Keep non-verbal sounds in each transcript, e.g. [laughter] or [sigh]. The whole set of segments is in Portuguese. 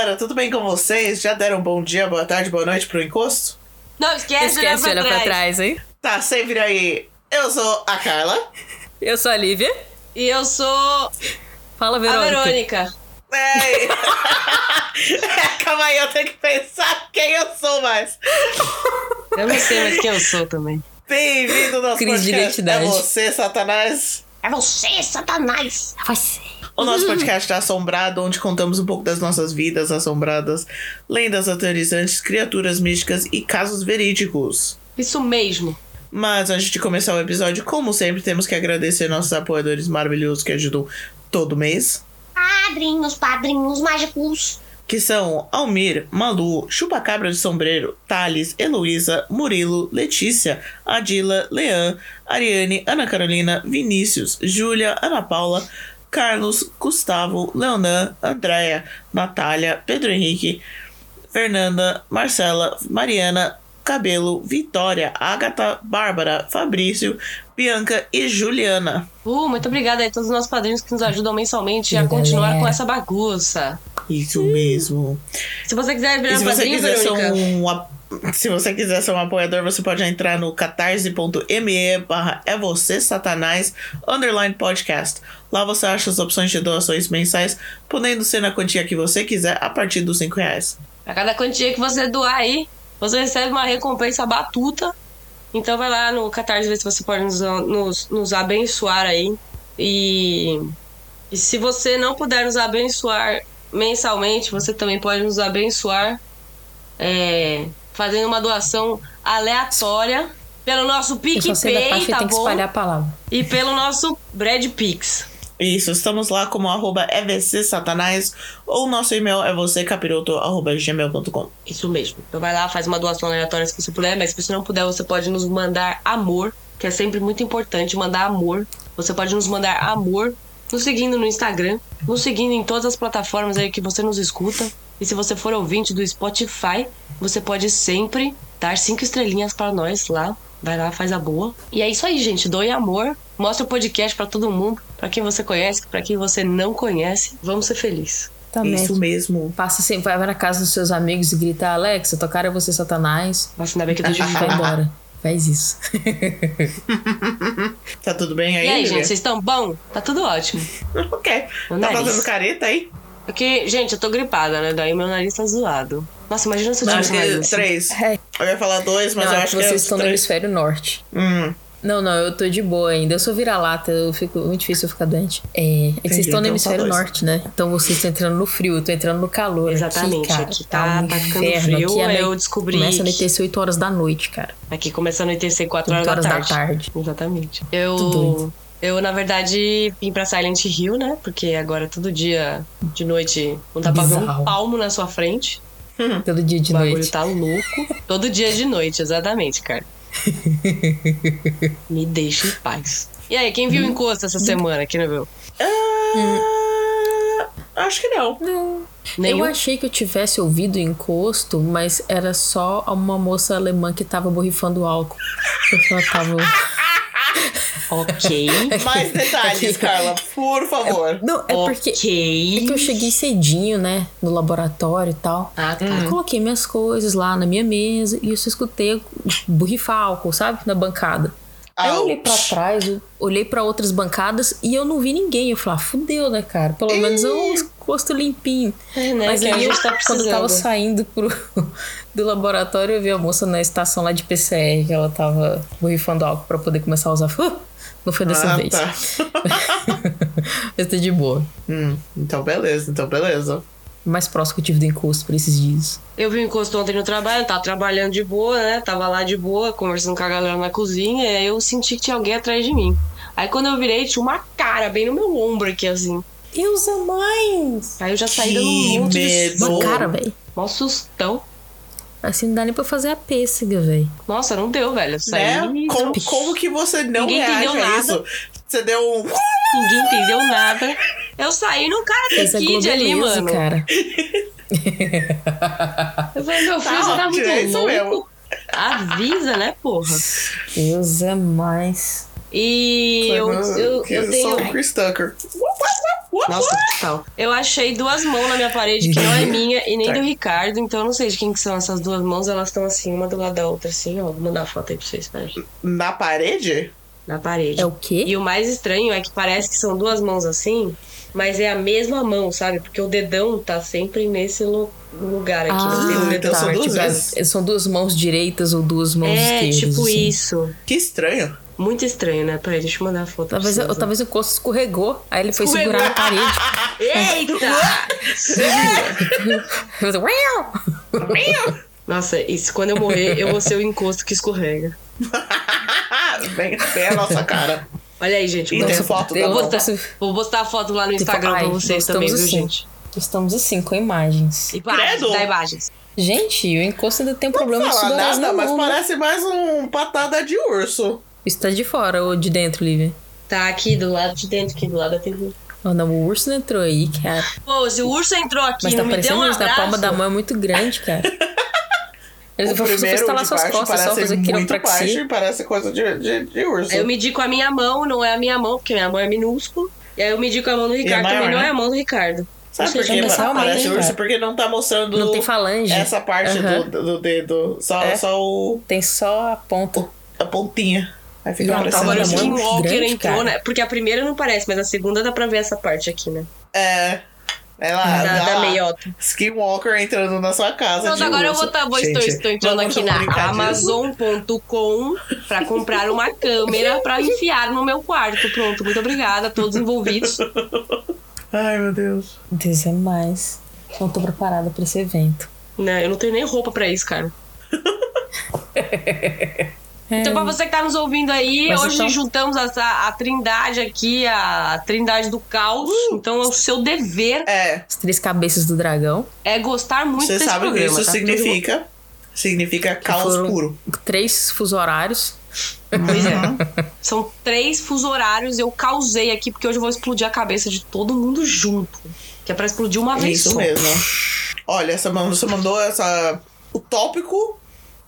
Galera, tudo bem com vocês? Já deram bom dia, boa tarde, boa noite pro encosto? Não esquece, de olhar Esquece de pra olhar trás. pra trás, hein? Tá sempre aí. Eu sou a Carla. Eu sou a Lívia. E eu sou Fala, a Verônica. Verônica. Ei. [laughs] Calma aí, eu tenho que pensar quem eu sou mais. Eu não sei mais quem eu sou também. Bem-vindo ao nosso Crise de podcast. identidade. É você, Satanás. É você, Satanás. Você. O nosso podcast tá assombrado, onde contamos um pouco das nossas vidas assombradas, lendas aterrorizantes, criaturas místicas e casos verídicos. Isso mesmo. Mas antes de começar o episódio, como sempre, temos que agradecer nossos apoiadores maravilhosos que ajudam todo mês. Padrinhos, padrinhos mágicos. Que são Almir, Malu, Chupacabra de Sombreiro, Thales, Heloísa, Murilo, Letícia, Adila, Leã, Ariane, Ana Carolina, Vinícius, Júlia, Ana Paula, Carlos, Gustavo, Leonan, Andréia, Natália, Pedro Henrique, Fernanda, Marcela, Mariana, Cabelo, Vitória, Agatha, Bárbara, Fabrício, Bianca e Juliana. Uh, muito obrigada a todos os nossos padrinhos que nos ajudam mensalmente a continuar galera. com essa bagunça. Isso mesmo. Se você quiser virar você padrinho, quiser ser Verônica, um se você quiser ser um apoiador, você pode entrar no catarse.me barra é você satanás underline podcast. Lá você acha as opções de doações mensais, podendo ser na quantia que você quiser a partir dos 5 reais. a cada quantia que você doar aí, você recebe uma recompensa batuta. Então vai lá no Catarse ver se você pode nos, nos, nos abençoar aí. E, e se você não puder nos abençoar mensalmente, você também pode nos abençoar é, fazendo uma doação aleatória pelo nosso PicPay, parte que tá tem que bom? espalhar a palavra. E pelo nosso Brad Pix. Isso, estamos lá como arroba evcsatanás ou nosso e-mail é arroba gmail.com. Isso mesmo. Então vai lá, faz uma doação aleatória se você puder, mas se você não puder, você pode nos mandar amor, que é sempre muito importante mandar amor. Você pode nos mandar amor nos seguindo no Instagram, nos seguindo em todas as plataformas aí que você nos escuta. E se você for ouvinte do Spotify, você pode sempre dar cinco estrelinhas para nós lá. Vai lá, faz a boa. E é isso aí, gente. Doe amor. Mostra o podcast para todo mundo, para quem você conhece, para quem você não conhece. Vamos ser felizes. Tá Isso mesmo. Passa assim, vai na casa dos seus amigos e grita, Alexa, tocar é você, Satanás. Nossa, ainda bem que eu tô de Vai embora. Faz isso. [laughs] Tá tudo bem aí? E aí, Lívia? gente, vocês estão bom? Tá tudo ótimo. [laughs] Ok. O Tá nariz. fazendo careta aí? Porque, gente, eu tô gripada, né? Daí meu nariz tá zoado. Nossa, imagina se eu Não, tivesse um nariz assim. três. É. Eu ia falar dois, mas não, eu é acho que é vocês os estão no três. hemisfério norte. Hum. Não, não, eu tô de boa ainda. Eu sou vira-lata, eu fico muito difícil eu ficar doente. É, é que Entendi, vocês estão no então só hemisfério norte, né? Então vocês estão entrando no frio, eu tô entrando no calor. Exatamente, Aqui, cara, aqui tá- um tá ficando inferno. frio, Aqui a eu descobri Começa a anoitecer 8 horas da noite, cara. Aqui começando a anoitecer 4 horas, 8 horas da, da tarde. tarde. Exatamente. Eu. Eu, na verdade, vim pra Silent Hill, né? Porque agora todo dia de noite não dá pra ver um palmo na sua frente. [laughs] Todo dia de o bagulho noite. tá louco. Todo dia de noite, exatamente, cara. [laughs] Me deixa em paz. E aí, quem viu o encosto essa semana? Quem não viu? Ah, acho que não. Nenhum? Eu achei que eu tivesse ouvido o encosto, mas era só uma moça alemã que tava borrifando álcool. Porque ela tava. [laughs] Ok. [laughs] Mais detalhes, Carla, por favor. Não, é porque. ok. É que eu cheguei cedinho, né? No laboratório e tal. Ah, tá. Eu coloquei minhas coisas lá na minha mesa e eu só escutei borrifar álcool, sabe? Na bancada. Aí eu olhei pra trás, eu olhei pra outras bancadas e eu não vi ninguém. Eu falei, ah, fudeu, né, cara? Pelo menos é um encosto limpinho. É, né? Mas aí, eu, tá quando eu tava saindo pro, [laughs] do laboratório, eu vi a moça na estação lá de PCR, que ela tava borrifando álcool pra poder começar a usar. Uh, não foi dessa Ah, vez. tá. [laughs] Mas tá de boa. Hum, então beleza, então beleza. Mais próximo que eu tive do encosto por esses dias. Eu vi o encosto ontem no trabalho, tava trabalhando de boa, né? Tava lá de boa, conversando com a galera na cozinha, e aí eu senti que tinha alguém atrás de mim. Aí quando eu virei, tinha uma cara bem no meu ombro aqui, assim. Deus é mais! Aí eu já saí dando Que um monte medo. de Uma cara, velho. Mó sustão. Assim não dá nem pra fazer a pêssega, velho. Nossa, não deu, velho. Eu. Né? Como, como que você não Ninguém reage entendeu a nada. isso? Você deu um. Ninguém entendeu nada. Eu saí no cara Fez a Kid ali, mano. cara. [laughs] Eu falei, meu filho, você tá muito é louco. mesmo. Avisa, né, porra? Deus é mais. E eu, eu, que eu tenho. sou o Chris Tucker. Nossa, total. Eu achei duas mãos na minha parede que não é [laughs] minha e nem Tá. do Ricardo, então eu não sei de quem que são essas duas mãos. Elas estão assim, uma do lado da outra, assim, ó. Vou mandar a foto aí pra vocês, peraí. Na parede? Na parede. É o quê? E o mais estranho é que parece que são duas mãos assim, mas é a mesma mão, sabe? Porque o dedão tá sempre nesse lu- lugar aqui. não tem o Ah, dedão. então são duas tipo, é- são duas mãos direitas ou duas mãos É, esquerdas. tipo assim. isso. Que estranho. Muito estranho, né? Peraí, deixa eu mandar a foto. Talvez, ó. talvez o encosto escorregou, aí ele foi Escorregou. segurar na parede. [laughs] Eita! Nossa, isso quando eu morrer, eu vou ser o encosto que escorrega. [laughs] bem, bem a nossa cara. Olha aí, gente. E vou- tem Nossa, foto eu da vou postar, vou postar a foto lá no Tipo, Instagram ai, pra vocês também, viu, estamos assim. gente? Estamos assim, com imagens. Imagens, Credo. dá imagens. Gente, o encosto ainda tem um Não problema de fala nada, na mas né? parece mais um patada de urso. Isso tá de fora ou de dentro, Lívia? Tá aqui do lado de dentro, aqui do lado da TV. Oh, não, o urso não entrou aí, cara. Pô, se o urso entrou aqui Mas tá não me deu parecendo um na abraço... palma da mão é muito grande, cara. [laughs] Eles o vão instalar suas costas só parece fazer muito baixo quiropraxia. e parece coisa de, de, de urso. Aí eu medi com a minha mão, não é a minha mão, porque minha mão é minúscula. E aí eu medi com a mão do Ricardo, maior, também não né? é a mão do Ricardo. Sabe por que realmente, parece cara. urso? Porque não tá mostrando Não tem falange. essa parte Aham. do, do dedo. Só, É. só o, Tem só a ponta. a pontinha. Aí fica parecendo Agora o Skinwalker grande, entrou, cara. né? Porque a primeira não parece, mas a segunda dá pra ver essa parte aqui, né? É. É lá, Da, da meiota. Skinwalker entrando na sua casa. Então de agora eu vou tá, vou, estou, Gente, estou entrando aqui na? Amazon.com pra comprar uma câmera pra enfiar no meu quarto. Pronto, muito obrigada a todos envolvidos. Ai, meu Deus. Deus é mais. Não tô preparada pra esse evento. Né, eu não tenho nem roupa pra isso, cara. [laughs] Então, pra você que tá nos ouvindo aí, Mas hoje então- juntamos essa, a trindade aqui, a trindade do caos. Então, o seu dever É, As três cabeças do dragão. é gostar muito você desse sabe o que programa, isso tá? significa. Significa caos puro. Três fuso horários. Pois é. São três fuso horários. Eu causei aqui, porque hoje eu vou explodir a cabeça de todo mundo junto. Que é pra explodir uma vez Isso só. mesmo. Olha, essa, você mandou essa, o tópico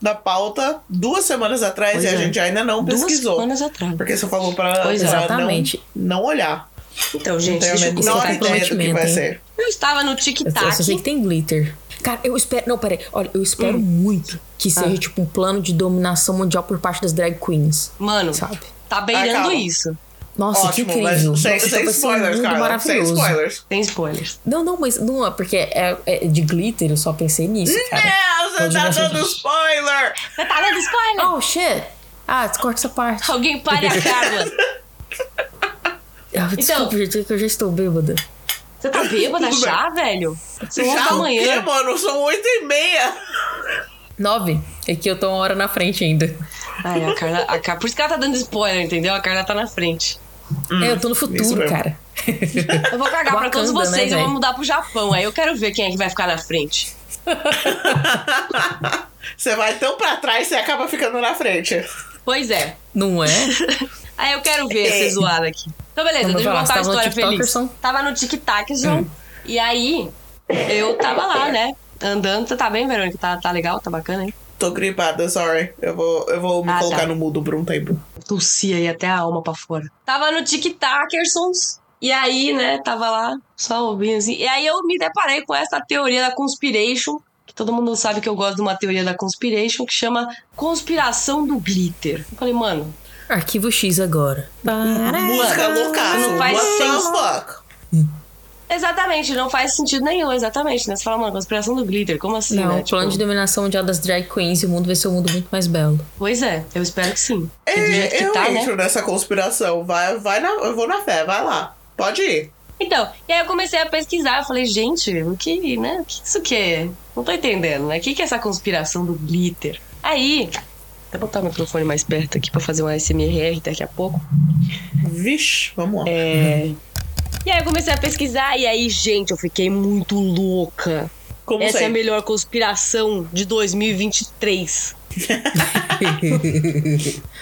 da pauta duas semanas atrás Pois e a é. gente ainda não Duas pesquisou. semanas atrás. Porque você falou pra, Pois é. pra Exatamente. Não, não olhar. Então, Não gente, a deixa eu menor é ideia do que vai comprometimento, ser. Eu estava no tic-tac. eu só sei que tem glitter. Cara, eu espero. Não, peraí. Olha, eu espero muito que seja, Ah. tipo, um plano de dominação mundial por parte das drag queens. Mano, Sabe? tá beirando calma. isso. Nossa, Ótimo, que mas incrível. sem, Nossa, sem então ser um spoilers, mundo cara. Sem maravilhoso. spoilers. Tem spoilers. Não, não, mas não é porque é, é de glitter, eu só pensei nisso, cara. É, você tá dando gente. spoiler! Você tá dando spoiler? Oh, shit! Ah, corta essa parte. Alguém pare a Carla. [laughs] Ah, Desculpa, gente, é que eu já estou bêbada. Você tá bêbada Tudo já, velho? São Já da o quê, manhã. mano? São oito e meia. Nove. É que eu tô uma hora na frente ainda. Ai, a Carla, a Carla. Por isso que ela tá dando spoiler, entendeu? A Carla tá na frente. É, eu tô no isso futuro, cara. [laughs] Eu vou cagar pra todos Wakanda, né, vocês, eu vou mudar pro Japão. Aí eu quero ver quem é que vai ficar na frente. [laughs] Você vai tão pra trás, você acaba ficando na frente. Pois é. Não é? [laughs] Aí eu quero ver essa zoada aqui. Então, beleza, Vamos deixa eu contar a você tava no história feliz. Tava no TikTok, E aí, eu tava lá, né? Andando. Você tá bem, Verônica? Tá, tá legal? Tá bacana, hein? Tô gripada, sorry. Eu vou, eu vou me Ah, colocar tá. no mudo por um tempo. Tossia aí até a alma pra fora. Tava no TikTokersons. E aí, né, tava lá, só ouvindo assim. E aí eu me deparei com essa teoria da conspiration. Que todo mundo sabe que eu gosto de uma teoria da conspiration que chama conspiração do glitter. Eu falei, mano, Arquivo X agora. Música loucaça. não faz fuck? Exatamente, não faz sentido nenhum, exatamente, né? Você fala, mano, conspiração do glitter, como assim, Não, né? o plano Tipo, de dominação mundial das drag queens e o mundo vai ser um mundo muito mais belo. Pois é, eu espero que sim. Porque do É, jeito que eu tá, né? entro nessa conspiração. Vai, vai na, eu vou na fé, vai lá. Pode ir. Então, e aí eu comecei a pesquisar, eu falei, gente, o que, né? O que isso que é? Não tô entendendo, né? O que, que é essa conspiração do glitter? Aí, vou botar o microfone mais perto aqui pra fazer um ASMR daqui a pouco. Vixe, vamos lá. É. E aí eu comecei a pesquisar, e aí, gente, eu fiquei muito louca. Como Essa é a melhor conspiração de 2023. [laughs]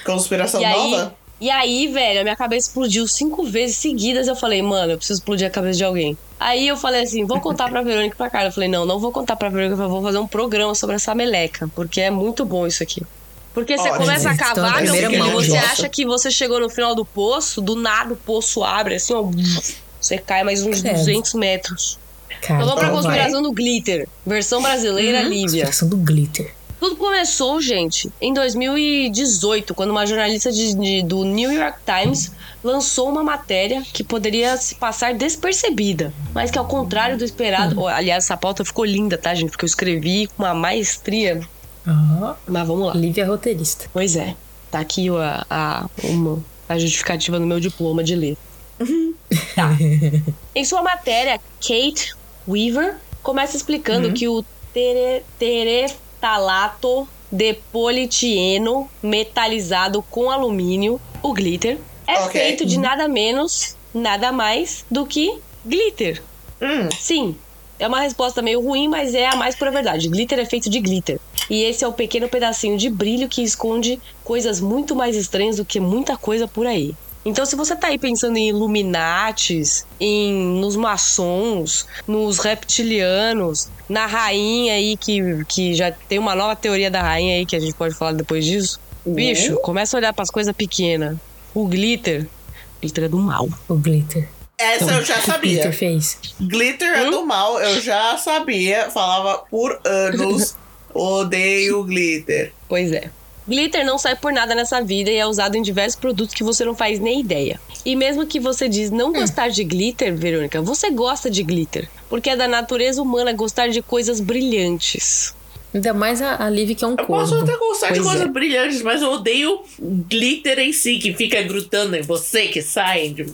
Conspiração E aí, nova? e aí, velho, a minha cabeça explodiu cinco vezes seguidas. Eu falei, mano, eu preciso explodir a cabeça de alguém. Aí eu falei assim, vou contar pra Verônica e pra Carla. Eu falei, não, não vou contar pra Verônica, eu vou fazer um programa sobre essa meleca, porque é muito bom isso aqui. Porque você começa a Então, cavar, meu filho, mão, você acha que você chegou no final do poço, do nada o poço abre, assim, ó. Você cai mais uns Credo. 200 metros. Cara, Então vamos pra então vai. conspiração do glitter. Versão brasileira, Lívia. Conspiração do glitter. Tudo começou, gente, em 2018, quando uma jornalista de- de- do New York Times lançou uma matéria que poderia se passar despercebida, mas que ao contrário do esperado. Uhum. Aliás, essa pauta ficou linda, tá, gente? Porque eu escrevi com uma maestria. Ó, Mas vamos lá. Lívia roteirista. Pois é. Tá aqui a, a, uma- a justificativa no meu diploma de ler. [laughs] Tá. Em sua matéria, Kate Weaver começa explicando que o tere, teretalato de politieno metalizado com alumínio, o glitter, é Ok. feito de nada menos, nada mais do que glitter. Hum, Sim, é uma resposta meio ruim, mas é a mais pura verdade. Glitter é feito de glitter. E esse é o pequeno pedacinho de brilho que esconde coisas muito mais estranhas do que muita coisa por aí. Então, se você tá aí pensando em Illuminates, em nos maçons, nos reptilianos, na rainha aí que, que já tem uma nova teoria da rainha aí que a gente pode falar depois disso. Bicho, começa a olhar pras coisas pequenas. O glitter, glitter é do mal. O glitter. essa eu já O que o sabia. glitter fez. Glitter é do mal, eu já sabia. Falava por anos. [laughs] Odeio glitter. Pois é. Glitter não sai por nada nessa vida e é usado em diversos produtos que você não faz nem ideia. E mesmo que você diz não gostar de glitter, Verônica, você gosta de glitter. Porque é da natureza humana gostar de coisas brilhantes. Ainda mais a, a Lívia que é um Eu posso corvo. até gostar de Pois coisas é. brilhantes, mas eu odeio glitter em si, que fica grudando em você, que sai. de-.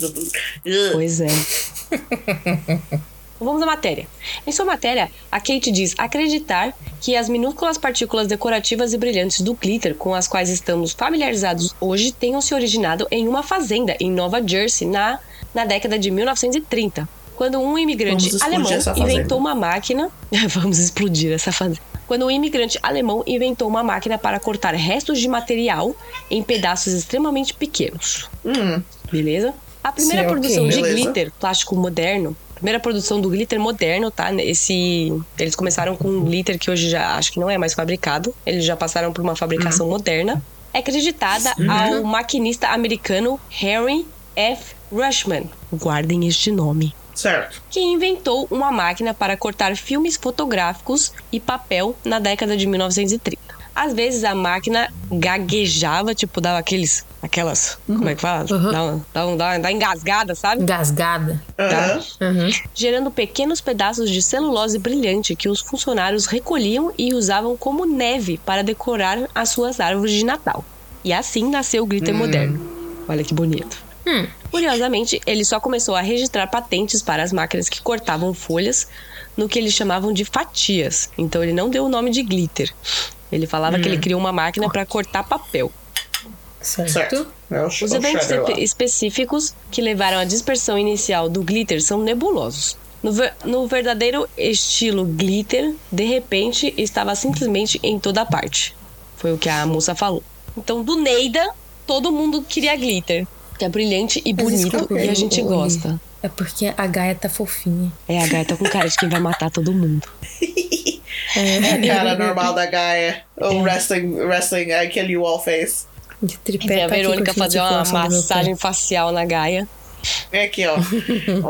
Pois é. [laughs] Vamos à matéria. Em sua matéria, a Kate diz acreditar que as minúsculas partículas decorativas e brilhantes do glitter com as quais estamos familiarizados hoje tenham se originado em uma fazenda em Nova Jersey na, na década de 1930, quando um imigrante alemão inventou uma máquina. [laughs] Vamos explodir essa fazenda. Quando um imigrante alemão inventou uma máquina para cortar restos de material em pedaços extremamente pequenos. Hum, Beleza? A primeira Sim, produção de Beleza. glitter plástico moderno, primeira produção do glitter moderno, tá? Esse, eles começaram com um glitter que hoje já acho que não é mais fabricado. Eles já passaram por uma fabricação Uhum. moderna. É acreditada ao maquinista americano Harry F. Rushman. Guardem este nome certo. que inventou uma máquina para cortar filmes fotográficos e papel na década de 1930. Às vezes a máquina gaguejava, tipo, dava aqueles. aquelas. Como é que fala? Uhum. Dá, uma, dá, um- dá, uma- dá engasgada, sabe? Engasgada. Aham. Uhum. Gerando pequenos pedaços de celulose brilhante que os funcionários recolhiam e usavam como neve para decorar as suas árvores de Natal. E assim nasceu o glitter moderno. Olha que bonito. Hum. Curiosamente, ele só começou a registrar patentes para as máquinas que cortavam folhas no que eles chamavam de fatias. Então ele não deu o nome de glitter. Ele falava que ele criou uma máquina para cortar papel. Certo. Certo. É o, Os o eventos específicos que levaram à dispersão inicial do glitter são nebulosos. No, ver- no verdadeiro estilo glitter, de repente estava simplesmente em toda parte. Foi o que a moça falou. Então, do Neida, todo mundo queria glitter. Que é brilhante e bonito e a gente gosta. É porque a Gaia tá fofinha. É, a gata com cara de quem vai matar todo mundo. [laughs] É a cara normal da Gaia. O wrestling, wrestling, I kill you all face. De E tripé a tá Verônica fazer uma massagem facial na Gaia. É aqui, ó. [laughs]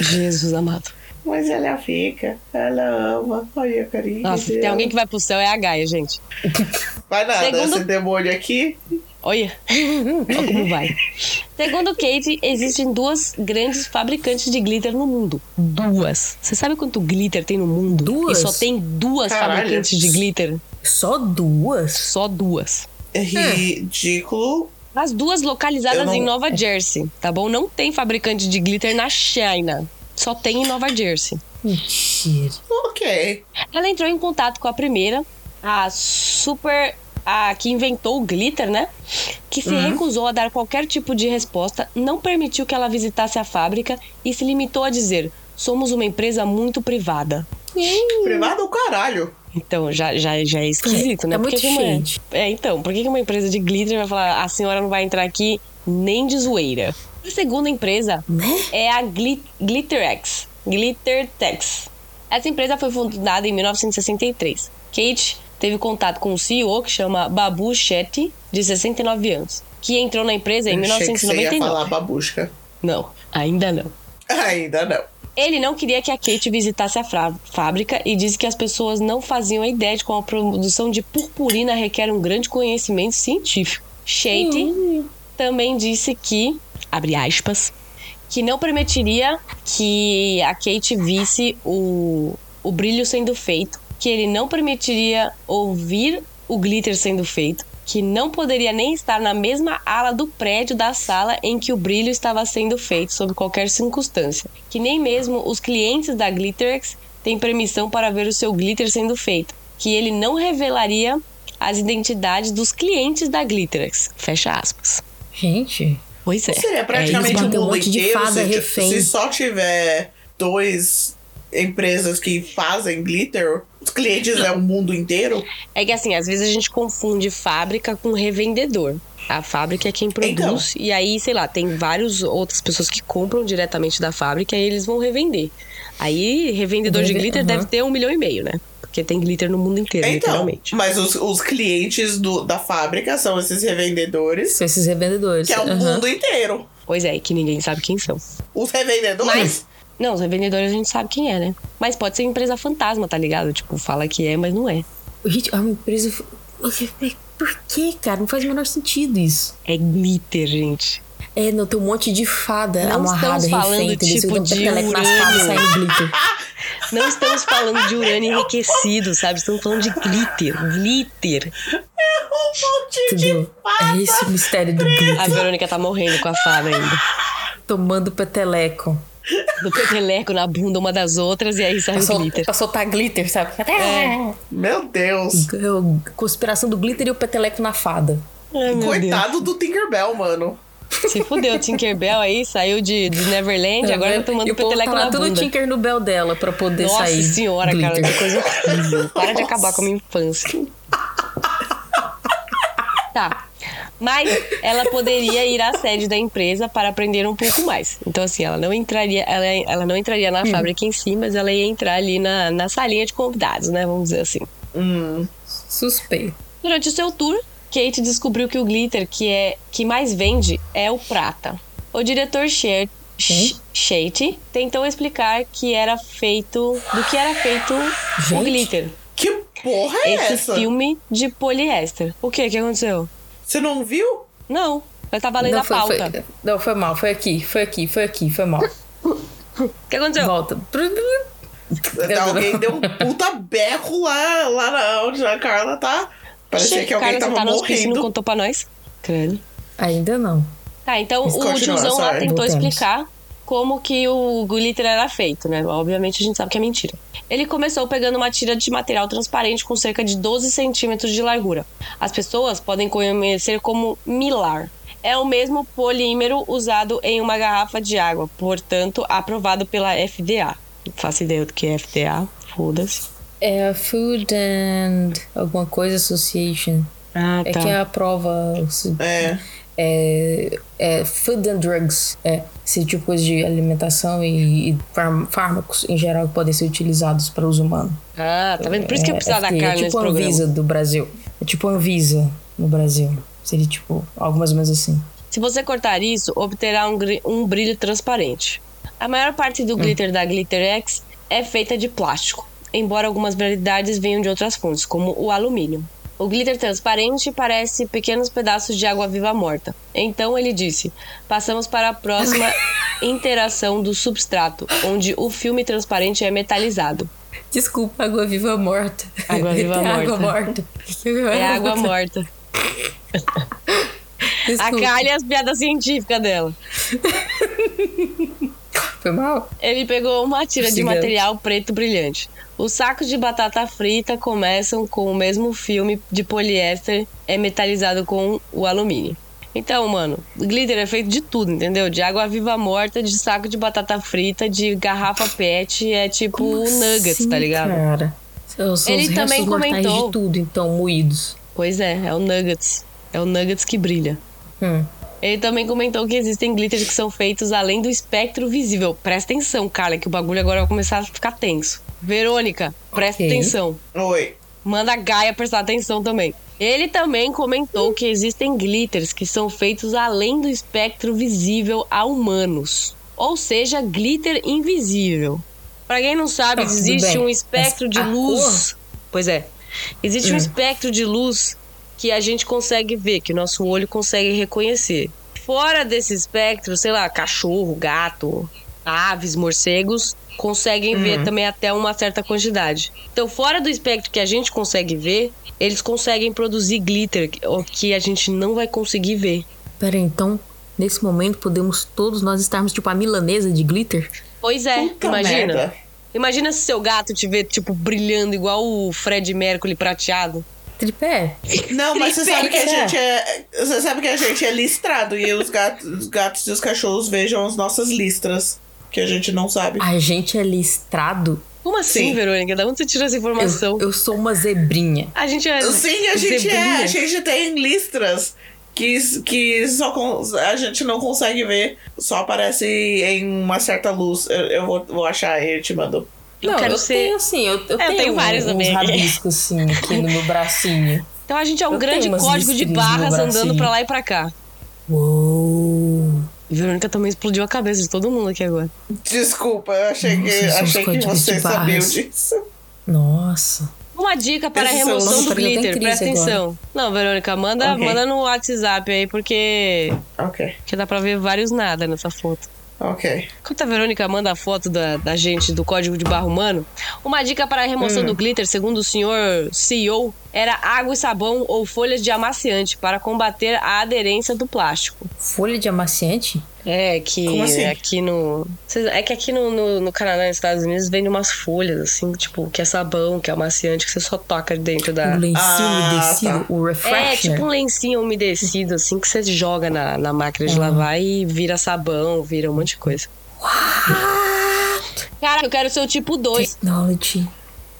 Jesus amado. Mas ela fica, ela ama. Olha a carinha. Nossa, se tem alguém que vai pro céu é a Gaia, gente. Vai nada, Segundo- esse demônio aqui. Olha, [laughs] olha como vai. Segundo Kate, existem duas grandes fabricantes de glitter no mundo. Duas. Você sabe quanto glitter tem no mundo? Duas? E só tem duas Caralho. fabricantes de glitter? Só duas? Só duas. É ridículo. As duas localizadas não- em Nova Jersey, tá bom? Não tem fabricante de glitter na China. Só tem em Nova Jersey. Mentira. Ok. Ela entrou em contato com a primeira, a super. A que inventou o glitter, né? Que se recusou a dar qualquer tipo de resposta, não permitiu que ela visitasse a fábrica e se limitou a dizer: somos uma empresa muito privada. Privado o caralho. Então, já, já, já é esquisito, É, né? é Por que muito que uma- shade. É, então, por que uma empresa de glitter vai falar a senhora não vai entrar aqui nem de zoeira? A segunda empresa Né? é a Glit GlitterX, GlitterTex. Essa empresa foi fundada em 1963. Kate teve contato com o CEO que chama Babu Shetty, de 69 anos, que entrou na empresa em Achei que você ia 1999. falar babushka. Não, ainda não. [laughs] Ainda não. Ele não queria que a Kate visitasse a fábrica e disse que as pessoas não faziam ideia de como a produção de purpurina requer um grande conhecimento científico. Shade também disse que, abre aspas, que não permitiria que a Kate visse o, o brilho sendo feito, que ele não permitiria ouvir o glitter sendo feito, que não poderia nem estar na mesma ala do prédio da sala em que o brilho estava sendo feito, sob qualquer circunstância, que nem mesmo os clientes da Glitterex têm permissão para ver o seu glitter sendo feito, que ele não revelaria as identidades dos clientes da Glitterex. Fecha aspas. Gente, Pois é. Seria praticamente eles o batem um mundo inteiro fada se, refém. se só tiver dois empresas que fazem glitter, os clientes é o mundo inteiro. É que assim, às vezes a gente confunde fábrica com revendedor. A fábrica é quem produz. E aí, sei lá, tem várias outras pessoas que compram diretamente da fábrica e eles vão revender. Aí, revendedor de glitter uhum. deve ter um milhão e meio, né? Porque tem glitter no mundo inteiro, Então, literalmente. mas os, os clientes do- da fábrica são esses revendedores, são esses revendedores. que é o Aham. mundo inteiro. Pois é, que ninguém sabe quem são. Os revendedores. Mas. Não, os revendedores a gente sabe quem é, né? Mas pode ser empresa fantasma, tá ligado? Tipo, fala que é, mas não é. Gente, é uma empresa. Por que, cara? Não faz o menor sentido isso. É glitter, gente. É, não, tem um monte de fada Não amarrada, estamos falando, refém, tipo, de um nas fadas saindo glitter. [laughs] Não estamos falando de urânio enriquecido, sabe? Estamos falando de glitter. Glitter. Um monte de Entendeu? É esse o mistério do A glitter. Verônica tá morrendo com a fada ainda. Tomando peteleco. Do peteleco na bunda uma das outras e aí sai Pra, o glitter. pra soltar glitter, sabe? É. Meu Deus. É Conspiração do glitter e o peteleco na fada. Ai, Coitado do Tinkerbell, mano. Deus. Se fudeu, Tinkerbell aí, saiu de, de Neverland, agora tá tomando e o peteleco tá na tudo bunda. Tinker no Bel dela pra poder Nossa sair. senhora, cara, glitter. que coisa horrível. Para de acabar com a minha infância. [laughs] Tá. Mas ela poderia ir à sede da empresa para aprender um pouco mais. Então, assim, ela não entraria, ela, ela não entraria na fábrica em si, mas ela ia entrar ali na, na salinha de convidados, né? Vamos dizer assim. Hum. Suspeito. Durante o seu tour, Kate descobriu que o glitter que, é, que mais vende é o prata. O diretor Sher- Sh- Shate tentou explicar que era feito do que era feito o Gente. glitter. Que porra é Esse essa? filme de poliéster. O que que aconteceu? Você não viu? Não, eu tava lendo Não a foi, pauta. foi- não, foi mal. Foi aqui, foi aqui, foi aqui, foi mal. O que aconteceu? Volta. Alguém deu um puta berro lá, lá na, onde a Carla tá. Parecia que alguém Carla, tava tá e não morrendo. contou pra nós? Credo. Ainda não. Tá, então Mas o tiozão lá tentou Voltamos. explicar como que o glitter era feito, né? Obviamente a gente sabe que é mentira. Ele começou pegando uma tira de material transparente com cerca de 12 centímetros de largura. As pessoas podem conhecer como milar. É o mesmo polímero usado em uma garrafa de água, portanto, aprovado pela FDA. Não faço ideia do que é FDA, foda-se. É a Food and alguma coisa Association. Ah, É que é a prova. É. É, é Food and Drugs. É. Esse tipo de coisa de alimentação e, e fárm- fármacos em geral que podem ser utilizados para uso humano. Ah, tá vendo? Por isso que eu É, precisava da FDA, carne É tipo a. Anvisa do Brasil. É tipo a Anvisa no Brasil. Seria tipo algo mais ou menos assim. Se você cortar isso, obterá um, um brilho transparente. A maior parte Hum. do glitter da GlitterX é feita de plástico, embora algumas variedades venham de outras fontes, como o alumínio. O glitter transparente parece pequenos pedaços de água viva morta. Então ele disse: passamos para a próxima [laughs] interação do substrato, onde o filme transparente é metalizado. Desculpa, água viva morta. Água viva [laughs] É água morta. morta. É [laughs] água morta. A Desculpa. Kylie e as piadas científicas dela. Foi mal? Ele pegou uma tira de material preto brilhante. Os sacos de batata frita começam com o mesmo filme de poliéster é metalizado com o alumínio. Então, mano, glitter é feito de tudo, entendeu? De água viva morta, de saco de batata frita, de garrafa pet, é tipo Como nuggets, assim, tá ligado? Cara? São, são Ele também comentou- de tudo, então, moídos. Pois é, é o nuggets. É o nuggets que brilha. Hum. Ele também comentou que existem glitters que são feitos além do espectro visível. Presta atenção, Carla, que o bagulho agora vai começar a ficar tenso. Verônica, presta Ok. atenção. Oi. Manda a Gaia prestar atenção também. Ele também comentou que existem glitters que são feitos além do espectro visível a humanos. Ou seja, glitter invisível. Pra quem não sabe, Tá, existe um espectro de luz. Pois é. Existe um Hum. espectro de luz que a gente consegue ver, que o nosso olho consegue reconhecer. Fora desse espectro, sei lá, cachorro, gato, aves, morcegos, conseguem ver também até uma certa quantidade. Então, fora do espectro que a gente consegue ver, eles conseguem produzir glitter, o que a gente não vai conseguir ver. Pera aí, então, nesse momento podemos todos nós estarmos tipo a milanesa de glitter? Pois é, Puta imagina. merda. Imagina se seu gato te vê, tipo, brilhando igual o Fred Mercury prateado. Tripé? Não, mas você sabe que a gente é. Você sabe que a gente é listrado e os gatos, os gatos e os cachorros vejam as nossas listras. Que a gente não sabe. A gente é listrado? Como assim, Sim. Verônica? Da onde você tirou essa informação? Eu, eu sou uma zebrinha. A gente é. Sim, a gente é. zebrinha. A gente tem listras que, que só a gente não consegue ver. Só aparece em uma certa luz. Eu, eu vou, vou achar e eu te mando. Eu não, quero eu ser- tenho assim, eu, eu É, eu tenho, tenho vários uns também. rabiscos assim aqui no meu bracinho. [laughs] Então a gente é um Eu grande tenho código de barras andando pra lá e pra cá. Uou! Verônica também explodiu a cabeça de todo mundo aqui agora. Desculpa, eu achei Nossa, que, achei que você sabia disso. Nossa. Uma dica para a remoção os- do Nossa, tô em glitter, presta agora. atenção. Não, Verônica, manda, Ok. manda no WhatsApp aí, porque, Ok, porque dá pra ver vários nada nessa foto. Ok. Enquanto a Verônica manda a foto da, da gente do código de barro humano, uma dica para a remoção do glitter, segundo o senhor CEO, era água e sabão ou folhas de amaciante para combater a aderência do plástico. Folha de amaciante? É que assim? aqui no. É que aqui no, no, no Canadá, nos Estados Unidos, vende umas folhas, assim, tipo, que é sabão, que é amaciante, que você só toca dentro da. O lencinho Ah, umedecido, tá. o É, refresher. tipo um lencinho umedecido, assim, que você joga na, na máquina de lavar e vira sabão, vira um monte de coisa. Cara, eu quero ser o tipo 2. Technology.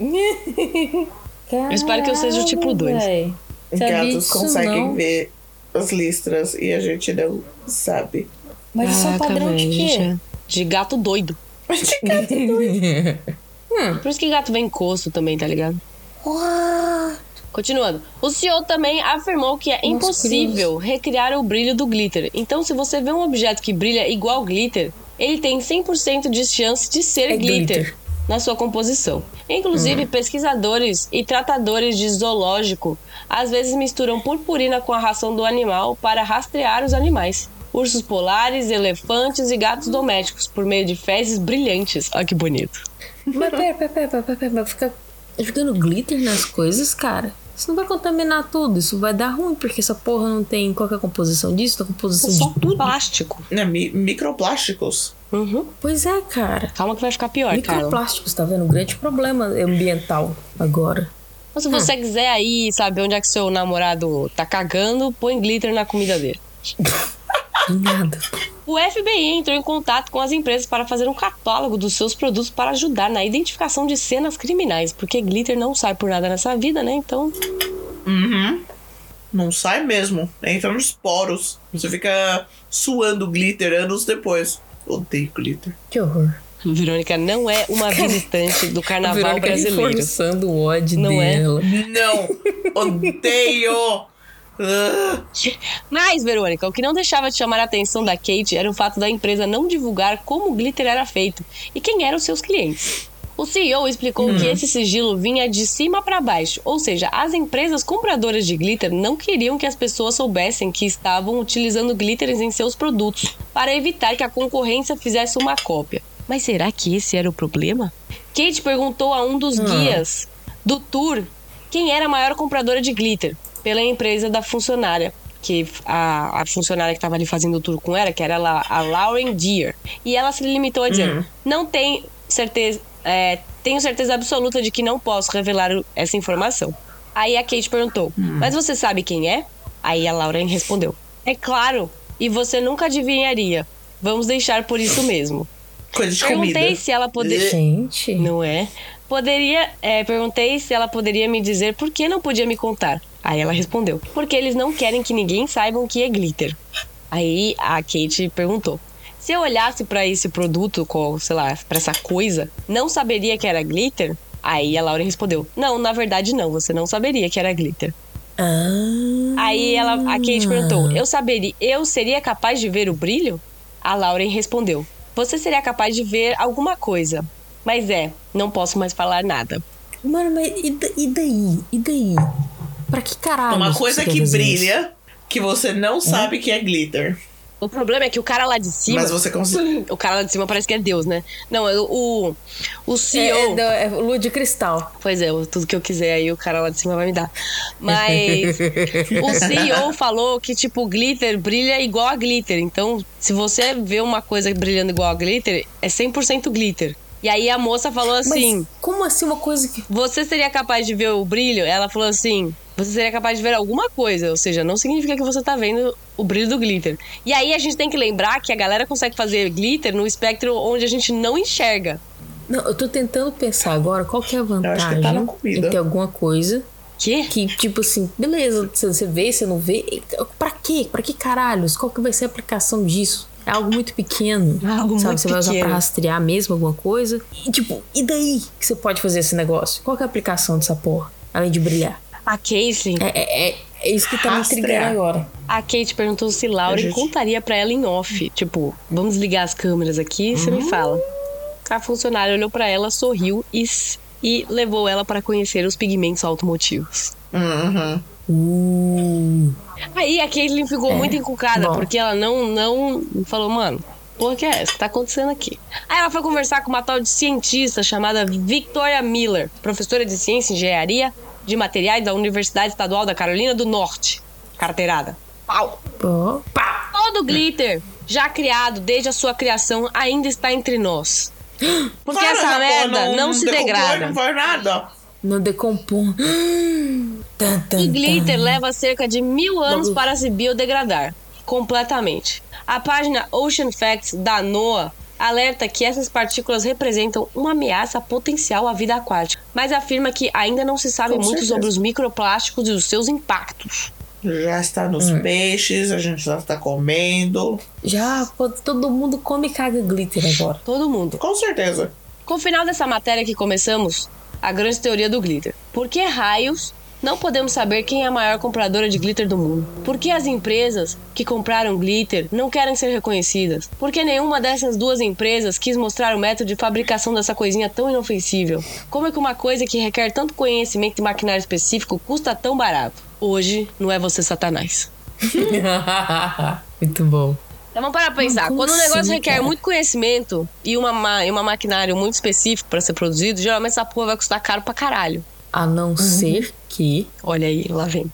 [laughs] Eu espero que eu seja o tipo dois. Véi. Sabia Gatos conseguem não. ver as listras e a gente não sabe. Mas isso é um padrão de quê? gente, é De gato doido. [laughs] [laughs] Por isso que gato vem encosto também, tá ligado? What? Continuando. O CEO também afirmou que é impossível recriar o brilho do glitter. Então, se você vê um objeto que brilha igual glitter, ele tem 100% de chance de ser É glitter, glitter. Na sua composição. Inclusive, pesquisadores e tratadores de zoológico às vezes misturam purpurina com a ração do animal para rastrear os animais. Ursos polares, elefantes e gatos domésticos por meio de fezes brilhantes. Olha que bonito. Mas pera, pera, pera, pera, pera, ficar jogando glitter nas coisas, cara. Isso não vai contaminar tudo, isso vai dar ruim, porque essa porra não tem qual que é a composição disso, a composição É só de tudo. plástico. Né, mi- microplásticos. Uhum. Pois é, cara. Calma que vai ficar pior, cara. Microplásticos, tá vendo? Um grande problema ambiental agora. Mas se você quiser aí saber onde é que seu namorado tá cagando, põe glitter na comida dele. [laughs] Nada. O FBI entrou em contato com as empresas para fazer um catálogo dos seus produtos para ajudar na identificação de cenas criminais, porque glitter não sai por nada nessa vida, né? Então, Uhum. Não sai mesmo. Entra nos poros. Você fica suando glitter anos depois. Odeio glitter. Que horror. Verônica não é uma visitante do carnaval Verônica brasileiro. reforçando o ódio Não é? dela. Não! Odeio! [laughs] Mas, Verônica, o que não deixava de chamar a atenção da Kate era o fato da empresa não divulgar como o glitter era feito e quem eram seus clientes. O CEO explicou que esse sigilo vinha de cima para baixo, ou seja, as empresas compradoras de glitter não queriam que as pessoas soubessem que estavam utilizando glitters em seus produtos, para evitar que a concorrência fizesse uma cópia. Mas será que esse era o problema? Kate perguntou a um dos guias do tour quem era a maior compradora de glitter pela empresa da funcionária. Que a, a funcionária que estava ali fazendo o tour com ela, que era lá, a Lauren Deer. E ela se limitou a dizer: não tem certeza. É, tenho certeza absoluta de que não posso revelar essa informação. Aí a Kate perguntou: Mas você sabe quem é? Aí a Lauren respondeu: É claro, e você nunca adivinharia. Vamos deixar por isso mesmo. coisa de Perguntei comida. se ela poderia. Gente. Não é? Poderia. é, perguntei se ela poderia me dizer por que não podia me contar. Aí ela respondeu: Porque eles não querem que ninguém saiba o que é glitter. Aí a Kate perguntou: Se eu olhasse pra esse produto, com, sei lá, pra essa coisa, não saberia que era glitter? Aí a Lauren respondeu: Não, na verdade não, você não saberia que era glitter. Ah. Aí ela, a Kate perguntou: Eu saberia, eu seria capaz de ver o brilho? A Lauren respondeu: Você seria capaz de ver alguma coisa. Mas é, não posso mais falar nada. Mano, mas e, e daí? E daí? Pra que caralho? Uma coisa que brilha, que você não sabe que é glitter. O problema é que o cara lá de cima. Mas você consegue. O cara lá de cima parece que é Deus, né? Não, é o, o? CEO. É, é, é lua de cristal. Pois é, tudo que eu quiser aí o cara lá de cima vai me dar. Mas [laughs] o CEO falou que, tipo, glitter brilha igual a glitter. Então, se você vê uma coisa brilhando igual a glitter, é 100% glitter. E aí a moça falou assim: Mas como assim uma coisa que. Você seria capaz de ver o brilho? Ela falou assim: Você seria capaz de ver alguma coisa. Ou seja, não significa que você tá vendo o brilho do glitter. E aí a gente tem que lembrar que a galera consegue fazer glitter no espectro onde a gente não enxerga. Não, eu tô tentando pensar agora qual que é a que vantagem tá em ter alguma coisa Que? que, tipo assim, beleza, você você vê, você não vê. Pra quê? Pra que caralhos? Qual que vai ser a aplicação disso? É algo muito pequeno. Algo sabe? muito você vai usar pequeno. pra rastrear mesmo alguma coisa. E tipo, e daí que você pode fazer esse negócio? Qual que é a aplicação dessa porra? Além de brilhar. A Casey, É, é, é, é isso que tá me Rastrear. intrigando agora. a Kate perguntou se Lauren Gente. contaria pra ela em off. Tipo, vamos ligar as câmeras aqui e você me fala. A funcionária olhou pra ela, sorriu e, e levou ela para conhecer os pigmentos automotivos. Uhum. Uh, Aí a Caitlyn ficou muito encucada, bom. porque ela não, não falou, mano, porra que é essa? que tá acontecendo aqui? Aí ela foi conversar com uma tal de cientista chamada Victoria Miller, professora de ciência e engenharia de materiais da Universidade Estadual da Carolina do Norte. Carteirada. Pau! pô, pá. Todo glitter, já criado desde a sua criação, ainda está entre nós. Porque Para, essa merda não, se decompõe, degrada. Não faz nada. Não decompõe. Tan, tan, E glitter tan. leva cerca de mil anos Vamos- para se biodegradar completamente. A página Ocean Facts da NOAA alerta que essas partículas representam uma ameaça potencial à vida aquática, mas afirma que ainda não se sabe Com muito certeza. sobre os microplásticos e os seus impactos. Já está nos Hum. peixes, a gente já está comendo. Já, todo mundo come e caga glitter agora. Todo mundo. Com certeza. Com o final dessa matéria que começamos, a grande teoria do glitter. Por que raios não podemos saber quem é a maior compradora de glitter do mundo? Por que as empresas que compraram glitter não querem ser reconhecidas? Por que nenhuma dessas duas empresas quis mostrar o método de fabricação dessa coisinha tão inofensível? Como é que uma coisa que requer tanto conhecimento e maquinário específico custa tão barato? Hoje não é você, Satanás. [laughs] Muito bom. Então vamos parar pra pensar. como Quando o negócio requer cara? muito conhecimento e uma, ma- e uma maquinário muito específico pra ser produzido, geralmente essa porra vai custar caro pra caralho. A não ser que Olha aí, lá vem.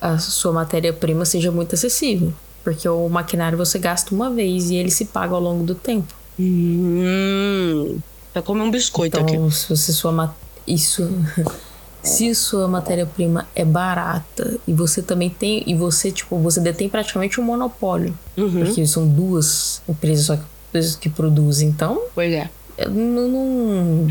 a sua matéria-prima seja muito acessível. Porque o maquinário você gasta uma vez e ele se paga ao longo do tempo. Hum. Vai comer um biscoito aqui. Então, se você sua isso [laughs] se sua matéria-prima é barata e você também tem e você tipo você detém praticamente um monopólio, Uhum. porque são duas empresas só que, que produzem. Então, Pois é. não, não-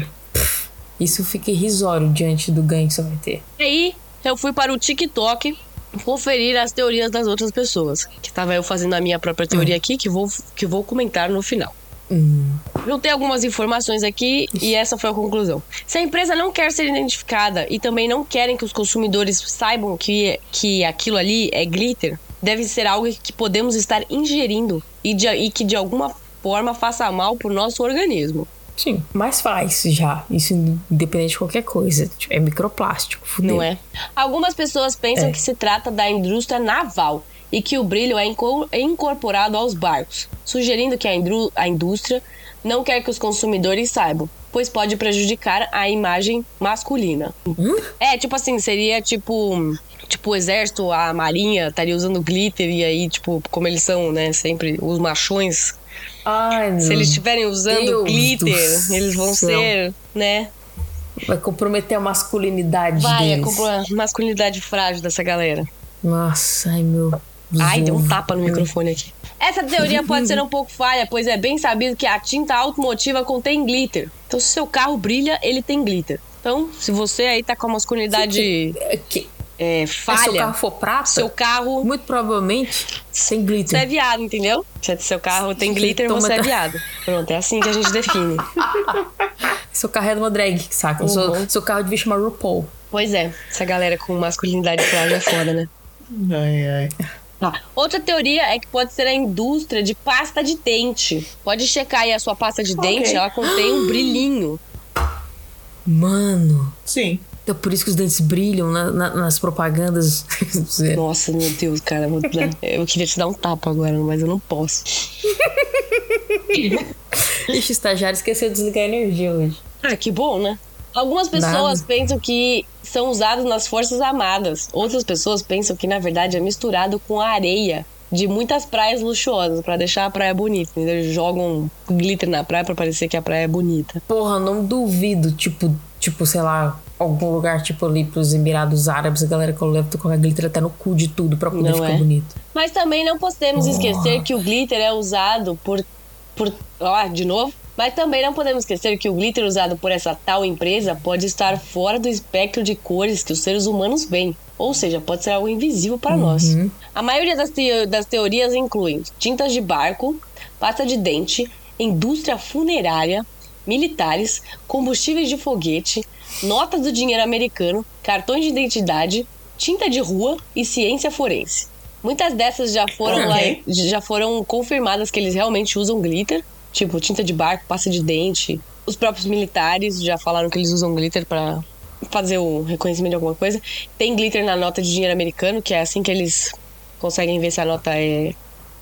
isso fica irrisório diante do ganho que você vai ter. E aí, eu fui para o TikTok conferir as teorias das outras pessoas. Que tava eu fazendo a minha própria teoria aqui, que vou, que vou comentar no final. Hum, Juntei algumas informações aqui e essa foi a conclusão. Se a empresa não quer ser identificada e também não querem que os consumidores saibam que, que aquilo ali é glitter, deve ser algo que podemos estar ingerindo e, de- e que de alguma forma faça mal pro nosso organismo. Sim, mas faz já. Isso independente de qualquer coisa. Tipo, é microplástico, fudeu. Não é? Algumas pessoas pensam É. que se trata da indústria naval e que o brilho é é incorporado aos barcos, sugerindo que a, a indústria não quer que os consumidores saibam, pois pode prejudicar a imagem masculina. É, tipo assim, seria tipo. Tipo, o exército, a marinha estaria usando glitter e aí, tipo, como eles são, né, sempre os machões, Ai, se eles estiverem usando Deus glitter, eles vão céu. ser, né, Vai comprometer a masculinidade vai, a deles. compro- a masculinidade frágil dessa galera. Nossa, ai meu. Ai, deu um tapa no microfone aqui. Essa teoria pode ser um pouco falha, pois é bem sabido que a tinta automotiva contém glitter. Então, se seu carro brilha, ele tem glitter. Então, se você aí tá com a masculinidade É que- é, se seu falha, carro for prata, seu carro muito provavelmente você glitter. é viado, entendeu? Se seu carro tem Você glitter, toma você é viado. Pronto, é assim que a gente define. [laughs] Seu carro é de uma drag, saca? Uhum. Seu, seu carro devia chamar RuPaul. Pois é, essa galera com masculinidade frágil é foda, né? Ai, ai. Tá. Outra teoria é que pode ser a indústria de pasta de dente. Pode checar aí a sua pasta de dente, ela contém um brilhinho. Mano. Sim. Então por isso que os dentes brilham na- na- nas propagandas. [laughs] Nossa, meu Deus, cara. Eu, vou- eu queria te dar um tapa agora, mas eu não posso. [laughs] Ixi, o estagiário esqueceu de desligar a energia hoje. Ah, que bom, né? Algumas pessoas Nada. pensam que são usados nas Forças Armadas. Outras pessoas pensam que, na verdade, é misturado com a areia de muitas praias luxuosas, pra deixar a praia bonita. entendeu? Eles jogam glitter na praia pra parecer que a praia é bonita. Porra, não duvido, tipo, tipo, sei lá, algum lugar, tipo ali pros Emirados Árabes, a galera que eu levo colocar glitter até no cu de tudo pra poder Não ficar é? bonito. Mas também não podemos esquecer que o glitter é usado por. por ó, de novo. Mas também não podemos esquecer que o glitter usado por essa tal empresa pode estar fora do espectro de cores que os seres humanos veem. Ou seja, pode ser algo invisível para nós. A maioria das, teo- das teorias incluem tintas de barco, pasta de dente, indústria funerária, militares, combustíveis de foguete, notas do dinheiro americano, cartões de identidade, tinta de rua e ciência forense. Muitas dessas já foram, lá- já foram confirmadas que eles realmente usam glitter, tipo tinta de barco, pasta de dente. Os próprios militares já falaram que eles usam glitter para fazer o reconhecimento de alguma coisa. Tem glitter na nota de dinheiro americano, que é assim que eles conseguem ver se a nota é,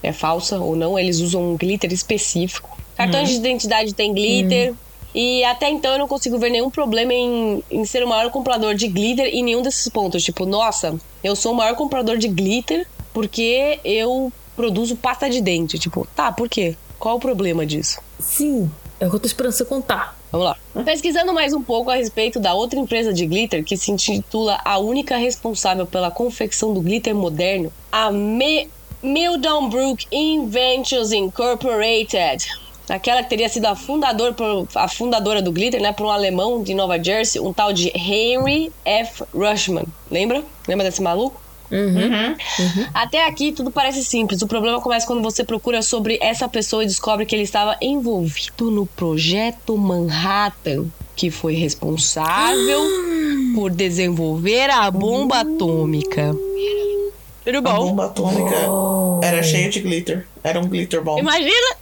é falsa ou não. Eles usam um glitter específico. Cartões de identidade tem glitter. E até então eu não consigo ver nenhum problema em, em ser o maior comprador de glitter em nenhum desses pontos. Tipo, nossa, eu sou o maior comprador de glitter porque eu produzo pasta de dente. Tipo, tá, por quê? Qual o problema disso? Sim, é o que eu tô esperando você contar. Vamos lá. Pesquisando mais um pouco a respeito da outra empresa de glitter que se intitula a única responsável pela confecção do glitter moderno, a Me Mildenbrook Inventions Incorporated. Aquela que teria sido a, fundador, a fundadora do glitter, né, por um alemão de Nova Jersey, um tal de Henry F. Rushman. Lembra? Lembra desse maluco? Até aqui tudo parece simples. O problema começa quando você procura sobre essa pessoa e descobre que ele estava envolvido no projeto Manhattan, que foi responsável por desenvolver a bomba atômica. Tudo A bom? bomba atômica era cheia de glitter. Era um glitter bomb. Imagina!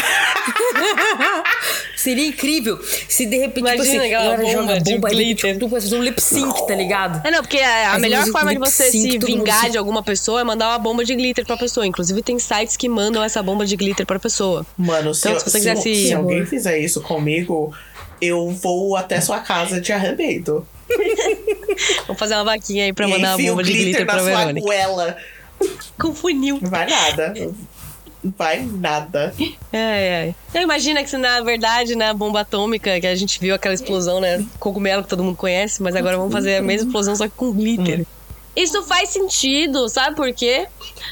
[laughs] Seria incrível se de repente Imagina tipo assim, aquela a galera bomba joga de aí, glitter. tipo, tu vai fazer um lip sync, tá ligado? É, não, porque a, a melhor forma de você se vingar se- de alguma pessoa é mandar uma bomba de glitter pra pessoa. Inclusive, tem sites que mandam essa bomba de glitter pra pessoa. Mano, se, Então, eu- se você se, se- se alguém fizer isso comigo, eu vou até sua casa de arrebento. [laughs] Vamos fazer uma vaquinha aí pra e mandar uma bomba de glitter na pra Verônica. goela. Com funil. Não vai nada. Vai nada. É, é. Então imagina que se na verdade, na bomba atômica, que a gente viu aquela explosão, né? Cogumelo que todo mundo conhece, mas agora vamos fazer a mesma explosão, só que com glitter. Isso faz sentido, sabe por quê?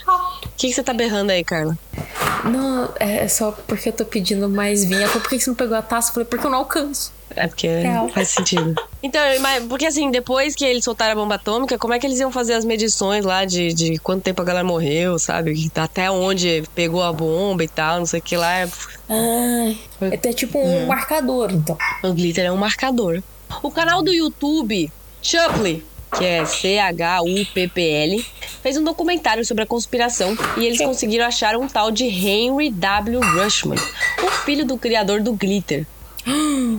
O que, que você tá berrando aí, Carla? Não, é só porque eu tô pedindo mais vinho. Por que você não pegou a taça? Eu falei, porque eu não alcanço. É porque Real. faz sentido. [laughs] Então, porque assim, depois que eles soltaram a bomba atômica, como é que eles iam fazer as medições lá de, de quanto tempo a galera morreu, sabe? Até onde pegou a bomba e tal, não sei o que lá. Ai, é até tipo um marcador, então. O glitter é um marcador. O canal do YouTube Chupley, que é C-H-U-P-P-L, fez um documentário sobre a conspiração e eles conseguiram achar um tal de Henry W. Rushman, o filho do criador do glitter.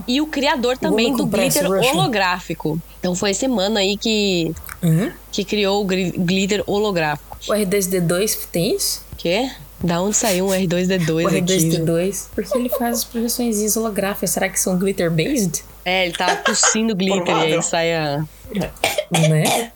E o criador também do glitter holográfico. Então foi esse mano aí que, Uhum. que criou o glitter holográfico. O R2D2 tem isso? Quê? Da onde saiu um R2D2 O aqui? R2D2? Porque ele faz as projeções holográficas. Será que são glitter based? É, ele tava tossindo glitter e aí sai a... Né?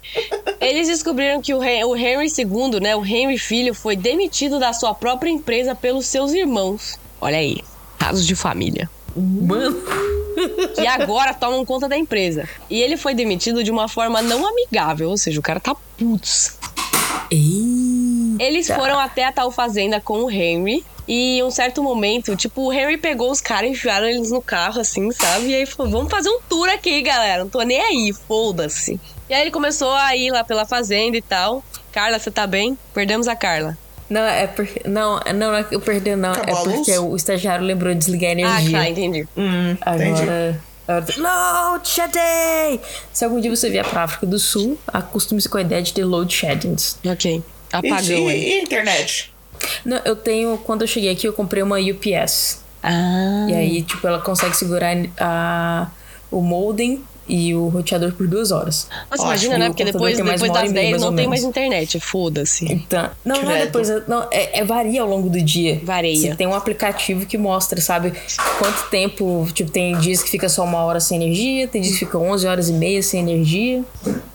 Eles descobriram que o Henry II, né, o Henry filho, foi demitido da sua própria empresa pelos seus irmãos. Olha aí, casos de família. Mano. [laughs] Que agora tomam conta da empresa. E ele foi demitido de uma forma não amigável, ou seja, o cara tá putz. Eles foram até a tal fazenda com o Henry. E em um certo momento, tipo, o Henry pegou os caras e enfiaram eles no carro, assim, sabe? E aí falou: vamos fazer um tour aqui, galera. Não tô nem aí, foda-se. E aí ele começou a ir lá pela fazenda e tal. Carla, você tá bem? Perdemos a Carla. Não, é porque. Não, não, não é que eu perdi, não. Acabou é a luz? porque o estagiário lembrou de desligar a Ah, energia. tá, entendi. Hum, entendi. Agora. Ela fala, Load shedding! Se algum dia você vier pra África do Sul, acostume-se com a ideia de ter load sheddings. Ok. Apagão aí. e, e internet? Não, eu tenho. Quando eu cheguei aqui, eu comprei uma UPS. Ah. E aí, tipo, ela consegue segurar a, o modem e o roteador por duas horas. Nossa, Ótimo, imagina, né? Porque depois, depois das e meia, 10 mais não tem mais internet. Foda-se. Então, não, não é depois. Não, é, é varia ao longo do dia. Varia. Você tem um aplicativo que mostra, sabe, quanto tempo. Tipo, tem dias que fica só uma hora sem energia, tem dias que fica 11 horas e meia sem energia.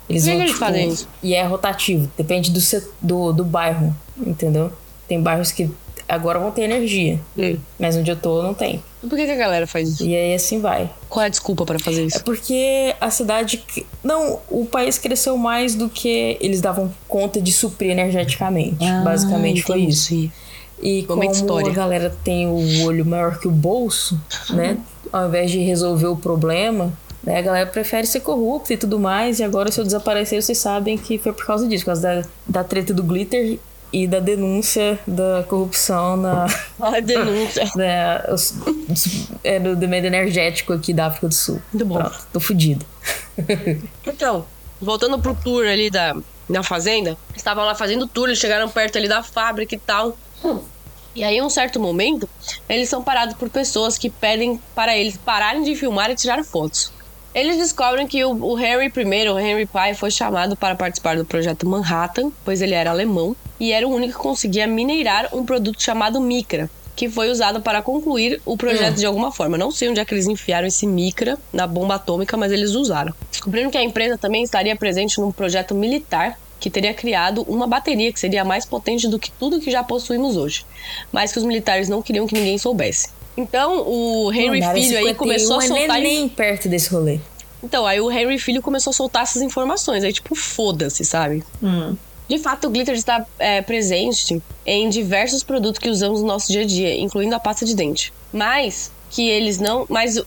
Eles que vão, eles tipo, fazem isso? E é rotativo, depende do, do, do bairro, entendeu? Tem bairros que agora vão ter energia, Hum. mas onde eu tô não tem. Por que, que a galera faz isso? E aí assim vai. Qual é a desculpa pra fazer É isso? porque a cidade. Não, o país cresceu mais do que eles davam conta de suprir energeticamente. Basicamente foi isso. E como história. a galera tem o olho maior que o bolso, né? Ao invés de resolver o problema, né? A galera prefere ser corrupta e tudo mais. E agora, se eu desaparecer, vocês sabem que foi por causa disso, por causa da, da treta do glitter e da denúncia da corrupção na. [laughs] A denúncia. [laughs] né, os- é, do demanda energético aqui da África do Sul. Muito bom. Pronto, tô fudido. [laughs] Então, voltando pro tour ali da, da fazenda, estavam lá fazendo tour, eles chegaram perto ali da fábrica e tal. E aí, em um certo momento, eles são parados por pessoas que pedem para eles pararem de filmar e tirar fotos. Eles descobrem que o, o Henry I, o Henry Pai, foi chamado para participar do projeto Manhattan, pois ele era alemão e era o único que conseguia mineirar um produto chamado micra, que foi usado para concluir o projeto de alguma forma. Não sei onde é que eles enfiaram esse micra na bomba atômica, mas eles usaram. Descobriram que a empresa também estaria presente num projeto militar que teria criado uma bateria que seria mais potente do que tudo que já possuímos hoje, mas que os militares não queriam que ninguém soubesse. Então, o Henry Mandaram Filho aí 51 começou a é soltar nem perto desse rolê. então, aí o Henry Filho começou a soltar essas informações. Aí, tipo, foda-se, sabe? De fato, o glitter está é, presente em diversos produtos que usamos no nosso dia a dia, incluindo a pasta de dente. Mas que eles não. Mas,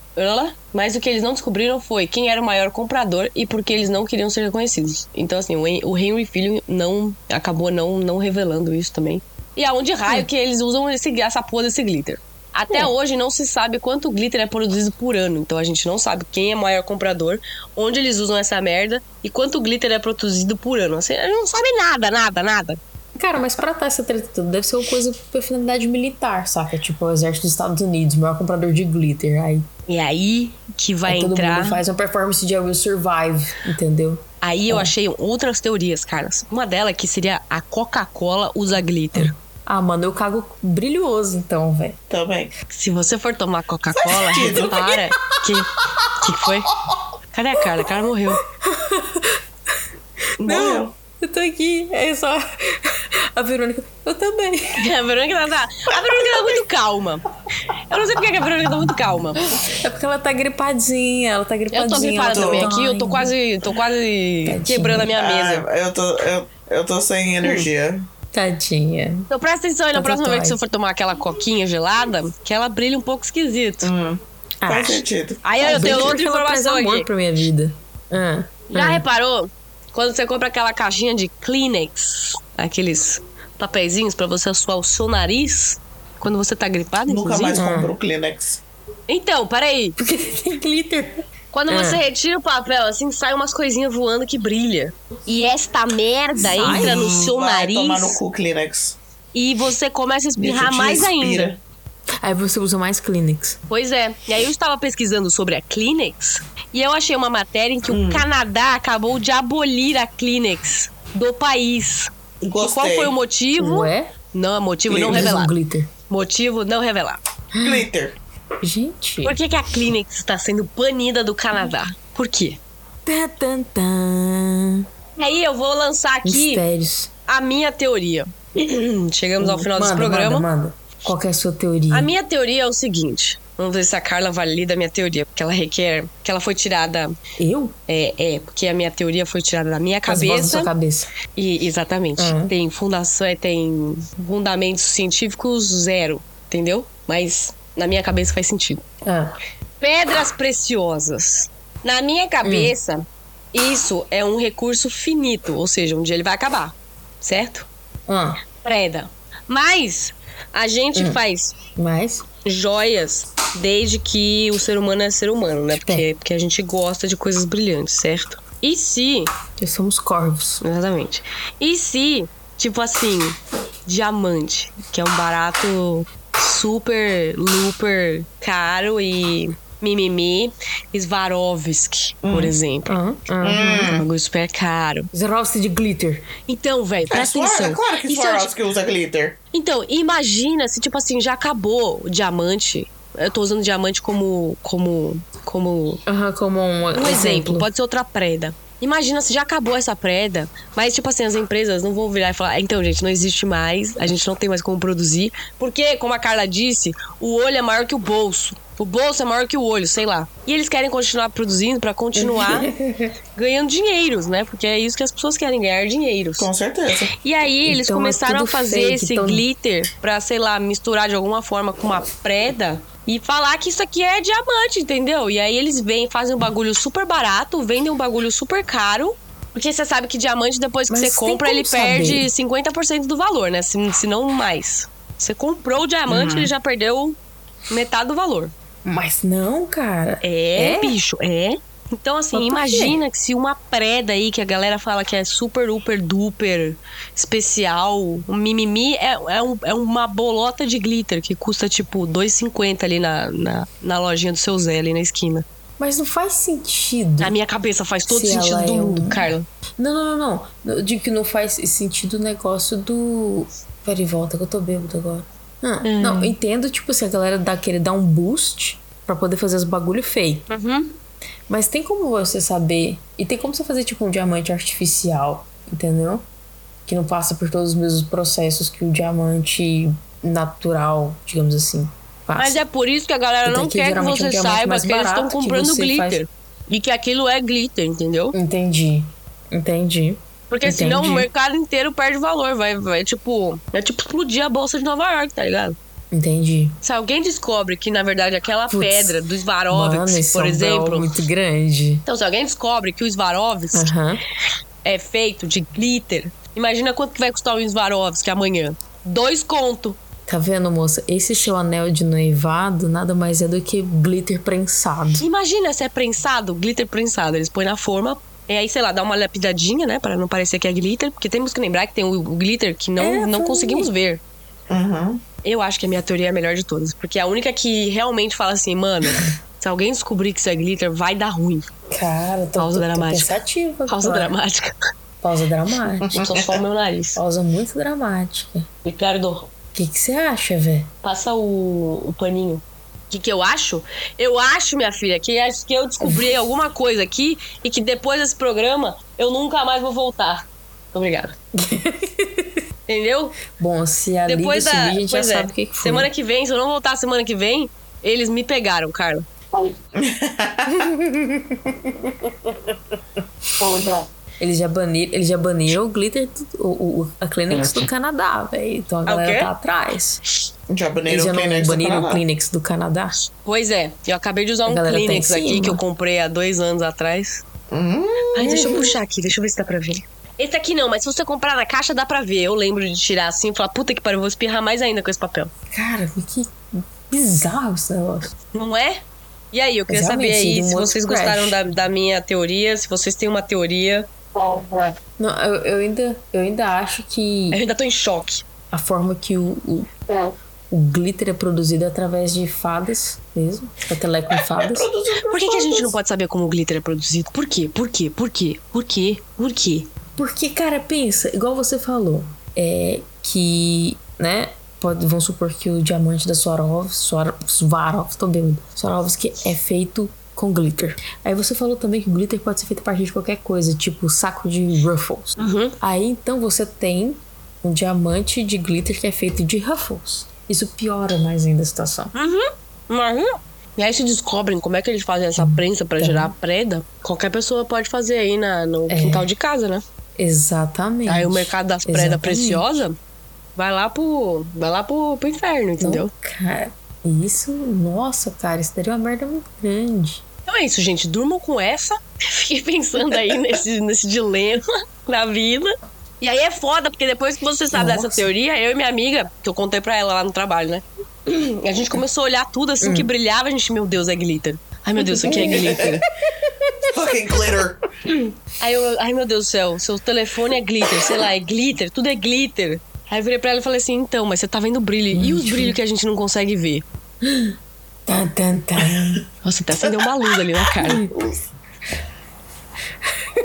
mas o que eles não descobriram foi quem era o maior comprador e por que eles não queriam ser reconhecidos. Então, assim, o Hen- o Henry Filho não acabou não, não revelando isso também. E aonde raio que eles usam esse, essa porra desse glitter? Até hoje não se sabe quanto glitter é produzido por ano. Então a gente não sabe quem é o maior comprador, onde eles usam essa merda e quanto glitter é produzido por ano. Assim, a gente não sabe nada, nada, nada. Cara, mas pra estar essa treta toda, deve ser uma coisa pra finalidade militar, saca? Tipo, o exército dos Estados Unidos, o maior comprador de glitter. Aí, E aí que vai aí todo entrar. mundo faz uma performance de I Will Survive, entendeu? Aí eu achei outras teorias, caras. Uma delas que seria a Coca-Cola usa glitter. Ah, mano, eu cago brilhoso então, velho. Também. Se você for tomar Coca-Cola, sentido. para. Que que foi? Cadê a Carla? A Carla morreu. Morreu. Eu tô aqui, é só. [laughs] A Verônica. Eu também. [laughs] A Verônica tá, tá- a Verônica tá muito calma. Eu não sei porque que a Verônica tá muito calma. É porque ela tá gripadinha, ela tá Eu gripadinha. tô gripada também tá- aqui, eu tô quase, tô quase Tadinha. quebrando a minha mesa. Ah, eu, tô, eu, eu tô sem energia. Tadinha. Então presta atenção aí na Tá próxima vez que você for tomar aquela coquinha gelada, que ela brilha um pouco esquisito. Hum, Ah. Faz sentido. Aí eu tenho outra informação amor aqui. pra minha vida. Ah, Já ah. reparou? Quando você compra aquela caixinha de Kleenex, aqueles papeizinhos pra você assoar o seu nariz, quando você tá gripado, Nunca inclusive. mais Ah. compro o Kleenex. Então, peraí. Porque [laughs] tem glitter. Quando Ah. você retira o papel, assim, sai umas coisinhas voando que brilha. E esta merda entra no seu Vai nariz tomar no cu Kleenex. e você começa a espirrar mais respira. ainda. Aí você usa mais Kleenex. Pois é. E aí eu estava pesquisando sobre a Kleenex e eu achei uma matéria em que Hum. o Canadá acabou de abolir a Kleenex do país. E Gostei. qual foi o motivo? Ué? Não, motivo não Kleenex. Eles usam revelado. glitter. Motivo não revelado. Glitter. Gente. Por que, que a Kleenex está sendo banida do Canadá? Por quê? Tan, tan. E aí eu vou lançar aqui Mistérios. a minha teoria. [clears throat] Chegamos ao final desse Manda, programa. Manda, manda. Qual que é a sua teoria? A minha teoria é o seguinte. Vamos ver se a Carla valida a minha teoria, porque ela requer que ela foi tirada. Eu? É, é, porque a minha teoria foi tirada da minha As vozes da cabeça. sua cabeça. E, exatamente. Uhum. Tem fundação, é, tem fundamentos científicos zero, entendeu? Mas na minha cabeça faz sentido. Ah, Pedras preciosas. Na minha cabeça, isso é um recurso finito, ou seja, um dia ele vai acabar, certo? ah. Preda. Mas a gente faz Mas. Joias Desde que o ser humano é ser humano, né? Porque, porque a gente gosta de coisas brilhantes, certo? E se. Que somos corvos. Exatamente. E se, tipo assim, diamante, que é um barato super, super caro e mimimi, Swarovski, por exemplo. Aham, aham. É um bagulho super caro. Swarovski de glitter. Então, velho, É, presta Swar- atenção. é claro que é- Swarovski usa glitter. Então, imagina se, tipo assim, já acabou o diamante. Eu tô usando diamante como. como. como. Aham, como um, Um exemplo, pode ser outra preda. Imagina se já acabou essa preda, mas, tipo assim, as empresas não vão virar e falar: "Ah, então, gente, não existe mais, a gente não tem mais como produzir. Porque, como a Carla disse, o olho é maior que o bolso. O bolso é maior que o olho, sei lá. E eles querem continuar produzindo pra continuar [laughs] ganhando dinheiros, né? Porque é isso que as pessoas querem, ganhar dinheiros. Com certeza. E aí eles Então é começaram a tudo fazer fake, esse então- glitter pra, sei lá, misturar de alguma forma com uma preda e falar que isso aqui é diamante, entendeu? E aí eles vêm, fazem um bagulho super barato, vendem um bagulho super caro. Porque você sabe que diamante, depois que Mas você compra, ele perde saber. 50% do valor, né? Se, se não mais. Você comprou o diamante, Uhum. ele já perdeu metade do valor. Mas não, cara. É, É? bicho, é. Então, assim, imagina que se uma preda aí, que a galera fala que é super, super, duper especial, um mimimi, é, é, um- é uma bolota de glitter que custa, tipo, 2,50 ali na, na, na lojinha do seu Zé, ali na esquina. Mas não faz sentido. Na minha cabeça faz todo Se sentido do é mundo, um- Carla. Não, não, não, não. Eu digo que não faz sentido o negócio do. Peraí, volta que eu tô bêbado agora. Ah, Hum. Não, entendo, tipo, se a galera dá, querer dar um boost pra poder fazer os bagulho feio. Uhum. Mas tem como você saber. E tem como você fazer, tipo, um diamante artificial, entendeu? Que não passa por todos os mesmos processos que o diamante natural, digamos assim. Passa. Mas é por isso que a galera é não que quer que é um você diamante saiba que eles estão comprando você faz- glitter. E que aquilo é glitter, entendeu? Entendi. Entendi. Porque senão o Entendi. mercado inteiro perde valor. Vai, vai tipo. É tipo explodir a bolsa de Nova York, tá ligado? Entendi. Se alguém descobre que, na verdade, aquela Putz, pedra do esse por é um exemplo. Muito grande. Então, se alguém descobre que o Aham. é feito de glitter, imagina quanto que vai custar um Swarovski amanhã. Dois conto. Tá vendo, moça? Esse seu anel de noivado nada mais é do que glitter prensado. Imagina se é prensado, glitter prensado. Eles põem na forma. E aí, sei lá, dá uma lapidadinha, né? Pra não parecer que é glitter. Porque temos que lembrar que tem o, glitter que não, É, não conseguimos ver. Uhum. Eu acho que a minha teoria é a melhor de todas. Porque é a única que realmente fala assim, mano, [laughs] se alguém descobrir que isso é glitter, vai dar ruim. Cara, tô, Pausa tô, tô dramática. pensativa. Pausa agora. dramática. Pausa [laughs] dramática. Só só o meu nariz. Pausa muito dramática. Ricardo, O que que você acha, velho? passa o, o paninho. O que, que eu acho? Eu acho, minha filha, que acho que eu descobri alguma coisa aqui e que depois desse programa eu nunca mais vou voltar. Obrigada. [laughs] Entendeu? Bom, se a Depois da. subir, a gente já é. sabe o que, que foi. Semana que vem, se eu não voltar semana que vem, eles me pegaram, Carla. [laughs] Eles já baniram, eles já baniram o glitter, do, o, o- a Kleenex do Canadá, velho. Então a Ah, o galera tá atrás. Já Eles baniram já o Kleenex do baniram o Canadá. Kleenex do Canadá. Pois é, eu acabei de usar um tá Kleenex aqui cima. que eu comprei há dois anos atrás. Hum, Ai, deixa eu puxar aqui, deixa eu ver se dá pra ver. Esse aqui não, mas se você comprar na caixa dá pra ver. Eu lembro de tirar assim e falar, puta que pariu, eu vou espirrar mais ainda com esse papel. Cara, que bizarro esse negócio. Não é? E aí, eu queria saber aí se vocês crash. gostaram da, da minha teoria, se vocês têm uma teoria. Não, eu, eu ainda, eu ainda acho que Eu ainda tô em choque. a forma que o, o, o glitter é produzido é através de fadas mesmo. Peteleco com fadas. produzido Por que, que a gente fadas. não pode saber como o glitter é produzido? Por quê? Por quê? Por quê? Por quê? Por quê? Porque, cara, pensa, igual você falou, é que, né? Pode, vamos supor que o diamante da Swarovski, Swar- Swarovski, tô bêbado, Swarovski é feito com glitter. Aí você falou também que o glitter pode ser feito a partir de qualquer coisa, tipo saco de ruffles. Uhum. Aí então você tem um diamante de glitter que é feito de ruffles. Isso piora mais ainda a situação. Imagina. E aí se descobrem como é que eles fazem essa prensa pra gerar a preda, qualquer pessoa pode fazer aí na, no quintal de casa, né? Exatamente. Aí o mercado das predas preciosas vai lá pro. Vai lá pro, pro inferno, entendeu? Não, cara, isso, nossa, cara, isso daria uma merda muito grande. Então é isso, gente. Durmam com essa. [laughs] Fiquei pensando aí nesse, nesse dilema [laughs] da vida. E aí é foda, porque depois que você sabe dessa Nossa. teoria, eu e minha amiga, que eu contei pra ela lá no trabalho, né? [clears throat] A gente começou a olhar tudo assim que brilhava, a gente, meu Deus, é glitter. Ai, meu Deus, isso aqui é glitter. [laughs] Fucking glitter. Aí eu, ai meu Deus do céu, seu telefone é glitter, sei lá, é glitter, tudo é glitter. Aí eu virei pra ela e falei assim, então, mas você tá vendo brilho. E os brilhos que a gente não consegue ver? Tan, tan, tan. Nossa, até acendeu uma luz ali na cara.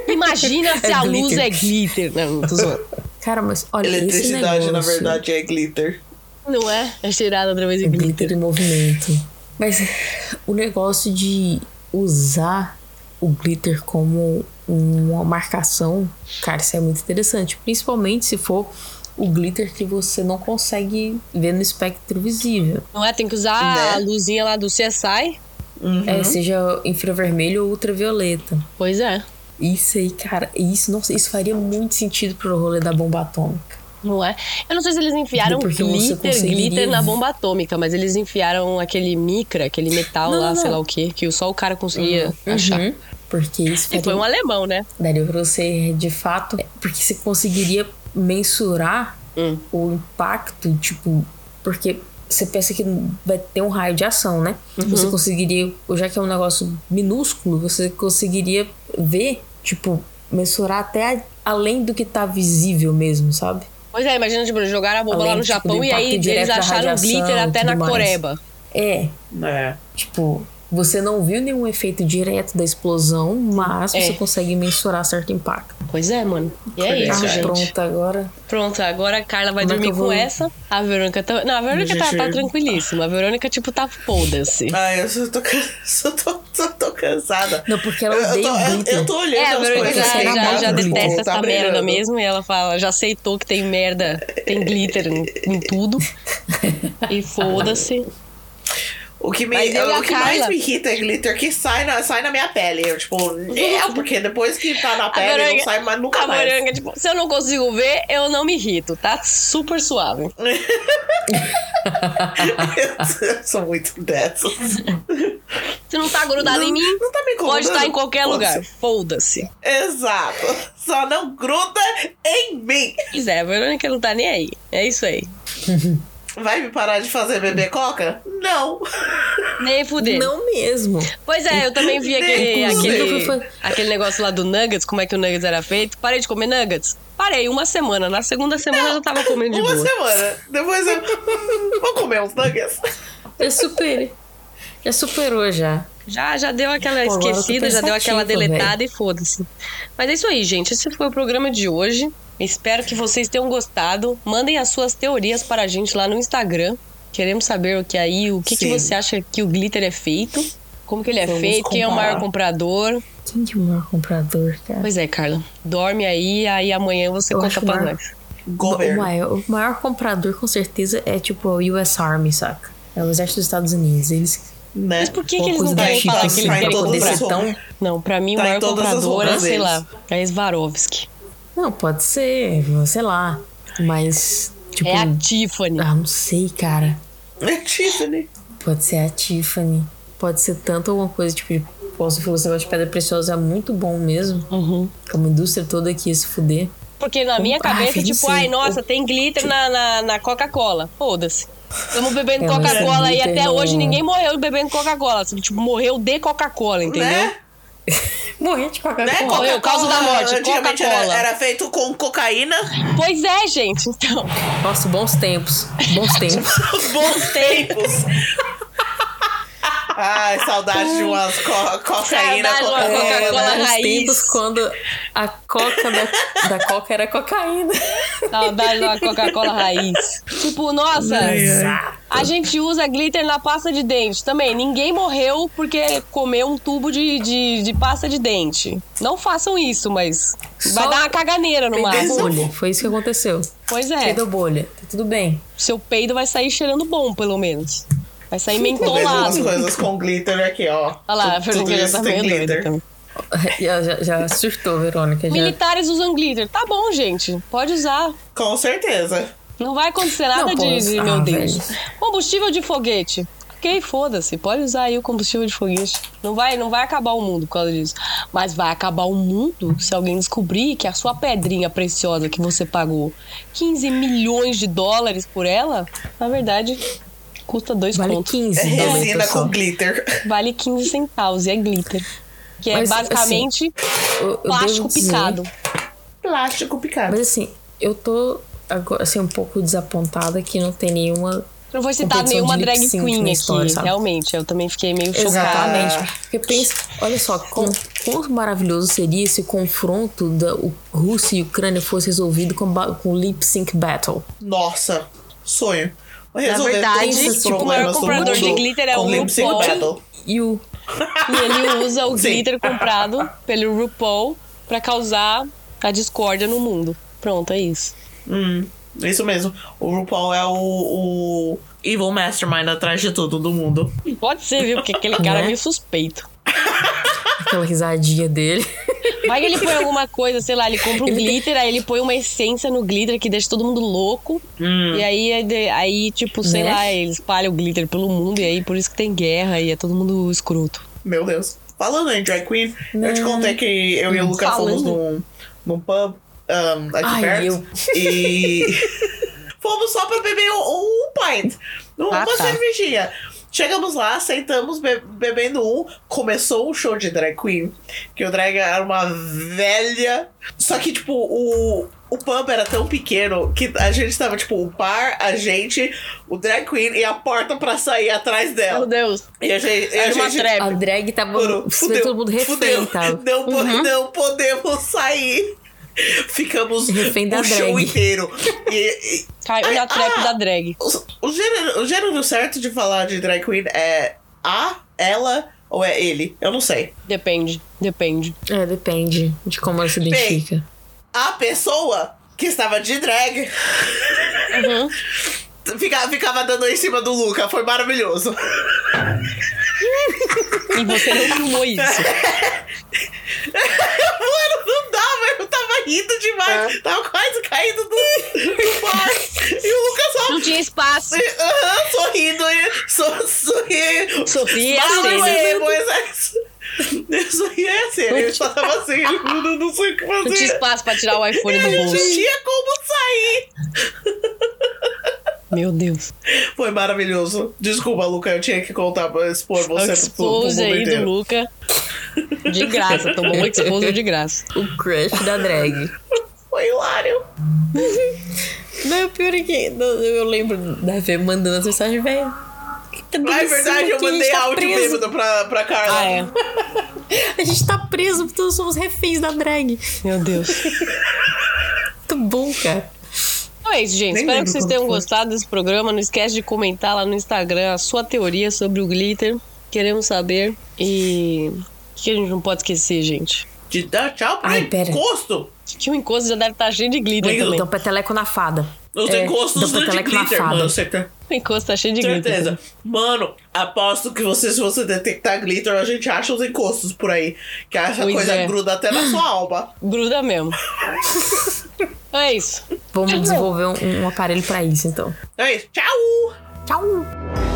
Imagina se É a luz glitter. é glitter. Não, não tô zoando. Cara, mas olha, esse Eletricidade, na verdade, é glitter. Não é? É cheirada outra vez de é glitter glitter. em movimento. Mas o negócio de usar o glitter como uma marcação, cara, isso é muito interessante. Principalmente se for o glitter que você não consegue ver no espectro visível. Não é? Tem que usar Né? a luzinha lá do CSI. Uhum. É, seja infravermelho ou ultravioleta. Pois é. Isso aí, cara, isso, nossa, isso faria muito sentido pro rolê da bomba atômica. Não é? Eu não sei se eles enfiaram Porque glitter, conseguiria glitter na bomba atômica, mas eles enfiaram aquele micra, aquele metal Não, lá, não, sei lá o que, que só o cara conseguia achar. Uhum. Porque isso E faria foi um alemão, né? Daria pra você, de fato, porque você conseguiria mensurar Hum. o impacto, tipo, porque você pensa que vai ter um raio de ação, né? Uhum. Você conseguiria, já que é um negócio minúsculo, você conseguiria ver, tipo, mensurar até a- além do que tá visível mesmo, sabe? Pois é, imagina, tipo, jogaram a bomba Além, lá no tipo, Japão e aí eles acharam radiação glitter até na mais. Coreba. É, É. tipo, você não viu nenhum efeito direto da explosão, mas É. você consegue mensurar certo impacto. Pois é, mano. E é isso, Ah, gente. pronto, agora Pronto, agora a Carla vai Como é dormir eu com essa. A Verônica tá. Não, a Verônica tá, tá tranquilíssima. A Verônica, tipo, tá foda-se. Ai, eu só tô, [laughs] só tô, só tô cansada. Não, porque ela Eu- eu, odeia tô, eu, eu tô olhando É, a Verônica já, assim, já, namora já glitter, detesta tá essa merda brilhando. mesmo. E ela fala, já aceitou que tem merda, tem glitter em, em tudo. [laughs] E foda-se. O que, me, eu a o que mais me irrita é glitter que sai na, sai na minha pele. Eu, tipo, é, porque depois que tá na pele Verônica- não sai mais nunca A mais. Verônica, tipo, se eu não consigo ver, eu não me irrito, tá? Super suave. [laughs] eu sou muito dessas. Se não tá grudado em mim, Não tá me pode estar em qualquer lugar. Foda-se. Exato. Só não gruda em mim. Pois é, a Verônica não tá nem aí. É isso aí. [laughs] Vai me parar de fazer beber coca? Não. Nem fuder. Não mesmo. Pois é, eu também vi aquele, aquele, aquele negócio lá do Nuggets, como é que o Nuggets era feito. Parei de comer Nuggets. Parei uma semana. Na segunda semana eu já tava comendo de Uma boa. semana. Depois eu vou comer uns nuggets. Já superei. Já superou já. Já, já deu aquela Pô, eu esquecida, já deu aquela deletada e foda-se. Mas é isso aí, gente. Esse foi o programa de hoje. Espero que vocês tenham gostado. Mandem as suas teorias para a gente lá no Instagram. Queremos saber o que aí, o que, que você acha que o glitter é feito, como que ele é Vamos feito, quem é o comparar. maior comprador. Quem que é o maior comprador, cara? Pois é, Carla. Dorme aí, aí amanhã você Eu conta pra maior. nós. O Governo. maior, o maior comprador, com certeza, é tipo o US Army, saca? É o exército dos Estados Unidos. Eles. Né? Mas por que, que eles não querem falar Chica, que eles assim, querem pra poder ser tão. Não, pra mim o Tá em maior comprador é, sei lá, é Swarovski. Não, pode ser, sei lá. Mas, tipo. É a Tiffany. Ah, não sei, cara. É Tiffany. Pode ser a Tiffany. Pode ser tanto alguma coisa, tipo, de- como você de pedra preciosa é muito bom mesmo. Uhum. Como a indústria toda aqui ia se fuder. Porque na minha Ah, cabeça, tipo, isso. ai, nossa, tem glitter na, na, na Coca-Cola. Foda-se. Estamos bebendo É, Coca-Cola e glitter até não- hoje ninguém morreu bebendo Coca-Cola. Tipo, morreu de Coca-Cola, entendeu? Né? [laughs] Morrer de qualquer né? coisa. Morreu, causa da morte, Antigamente era, Coca-Cola. era feito com cocaína. Pois é, gente. Então, Nossa, bons tempos. Bons [laughs] tempos. bons tempos. Ai, saudade de umas co cocaína. Coca-Cola. Bons raiz. tempos quando a coca da, da coca era cocaína. Saudade da Coca-Cola raiz. Tipo, nossa, a gente usa glitter na pasta de dente também. Ninguém morreu porque comeu um tubo de, de, de pasta de dente. Não façam isso, mas vai Só dar uma caganeira no máximo. bolha. Foi isso que aconteceu. Pois é. Perdeu bolha. Tá tudo bem. Seu peido vai sair cheirando bom, pelo menos. Vai sair mentolado. coisas com glitter aqui, ó. Olha lá, a Verônica já tá meio doida glitter. também. Já, já, já surtou, Verônica. Já. Militares usam glitter. Tá bom, gente. Pode usar. Com certeza. Não vai acontecer nada Não de, posso. de- Ah, meu Deus. velho. Combustível de foguete. Ok, foda-se. Pode usar aí o combustível de foguete. Não vai, não vai acabar o mundo por causa disso. Mas vai acabar o mundo se alguém descobrir que a sua pedrinha preciosa que você pagou 15 milhões de dólares por ela, na verdade, custa dois Vale contos. 15 É dólares, resina com glitter. Vale 15 centavos e é glitter. Que Mas, é basicamente Eu, eu plástico picado. Plástico picado. Mas assim, eu tô agora, assim, um pouco desapontada que não tem nenhuma. Não vou citar nenhuma drag lip sync queen aqui, história, sabe? realmente. Eu também fiquei meio chocada. Exatamente. Porque pensa, olha só, com, quão maravilhoso seria se o confronto da o Rússia e Ucrânia fosse resolvido com, com lip sync battle. Nossa, sonho. Na Resolver verdade, todos os tipo, o maior do comprador de mundo glitter é o RuPaul. E o. E ele usa o [laughs] Sim. glitter comprado pelo RuPaul pra causar a discórdia no mundo. Pronto, é isso. Hum, isso mesmo. O RuPaul é o, o evil mastermind atrás de tudo do mundo. Pode ser, viu? Porque aquele cara é Né? meio suspeito. [laughs] aquela risadinha dele. Vai que ele põe alguma coisa, sei lá, ele compra um glitter, aí ele põe uma essência no glitter que deixa todo mundo louco. E aí, aí, tipo, sei Né? lá, ele espalha o glitter pelo mundo e aí por isso que tem guerra e é todo mundo escroto. Meu Deus. Falando em drag queen, eu te contei que eu e o Lucas Falando. fomos num, num pub um, aqui Ai, perto. eu- E [laughs] fomos só pra beber um, um pint. Uma Ah, tá. cervejinha. Chegamos lá, sentamos be- bebendo um. Começou um show de drag queen. Que o drag era uma velha. Só que, tipo, o, o pub era tão pequeno que a gente tava, tipo, o bar, a gente, o drag queen e a porta pra sair atrás Meu dela. Deus. E a gente. e a Era uma gente- trap. A drag tava. Mano, Fudeu, todo mundo refém. Não, Uhum. não podemos sair. Ficamos Refém da o show drag. inteiro. E, e Caiu na trap ah. da drag. o, o gênero, o gênero certo de falar de drag queen é a, ela ou é ele? Eu não sei. Depende, depende. É, depende de como ela se identifica. A pessoa que estava de drag Uhum. ficava, ficava dando em cima do Luca. Foi maravilhoso. E você não filmou isso. [laughs] Mano, não dava, eu tava rindo demais. Tava quase caindo do, do bar. E o Lucas só Não tinha espaço. Aham, sorrindo e so, sorri. Sorri Smile acena. away, boys. Eu sorri acena. Ele só tava assim, ele não, não sei o que Não tinha fazer. espaço pra tirar o iPhone do Não bolso. tinha como sair. Meu Deus. Foi maravilhoso. Desculpa, Luca, eu tinha que contar pra expor você pro, pro expose mundo aí do inteiro. Luca. De graça, tomou um expose de graça. O crush da drag. Foi hilário. Não, o pior é que eu lembro da Fê mandando as mensagens, velho. Tá Ah, é verdade, eu mandei áudio bêbado pra, pra Carla. Ah, é. A gente tá preso porque nós somos reféns da drag. Meu Deus. Muito bom, cara. Então é isso, gente. Nem Espero que vocês tenham foi. gostado desse programa. Não esquece de comentar lá no Instagram a sua teoria sobre o glitter. Queremos saber. E. O que a gente não pode esquecer, gente? De dar tchau pro Ai, pera. encosto. Que o encosto já deve estar cheio de glitter também. Então, peteleco na fada. Os É, encostos do de na glitter, mano. Você tá... O encosto tá cheio de glitter. Certeza. Mano, aposto que você, se você detectar glitter, a gente acha os encostos por aí. Que essa Pois coisa é. gruda até na sua alma. Gruda mesmo. Então [laughs] é isso. Vamos desenvolver um, um aparelho pra isso, então. É isso. Tchau! Tchau!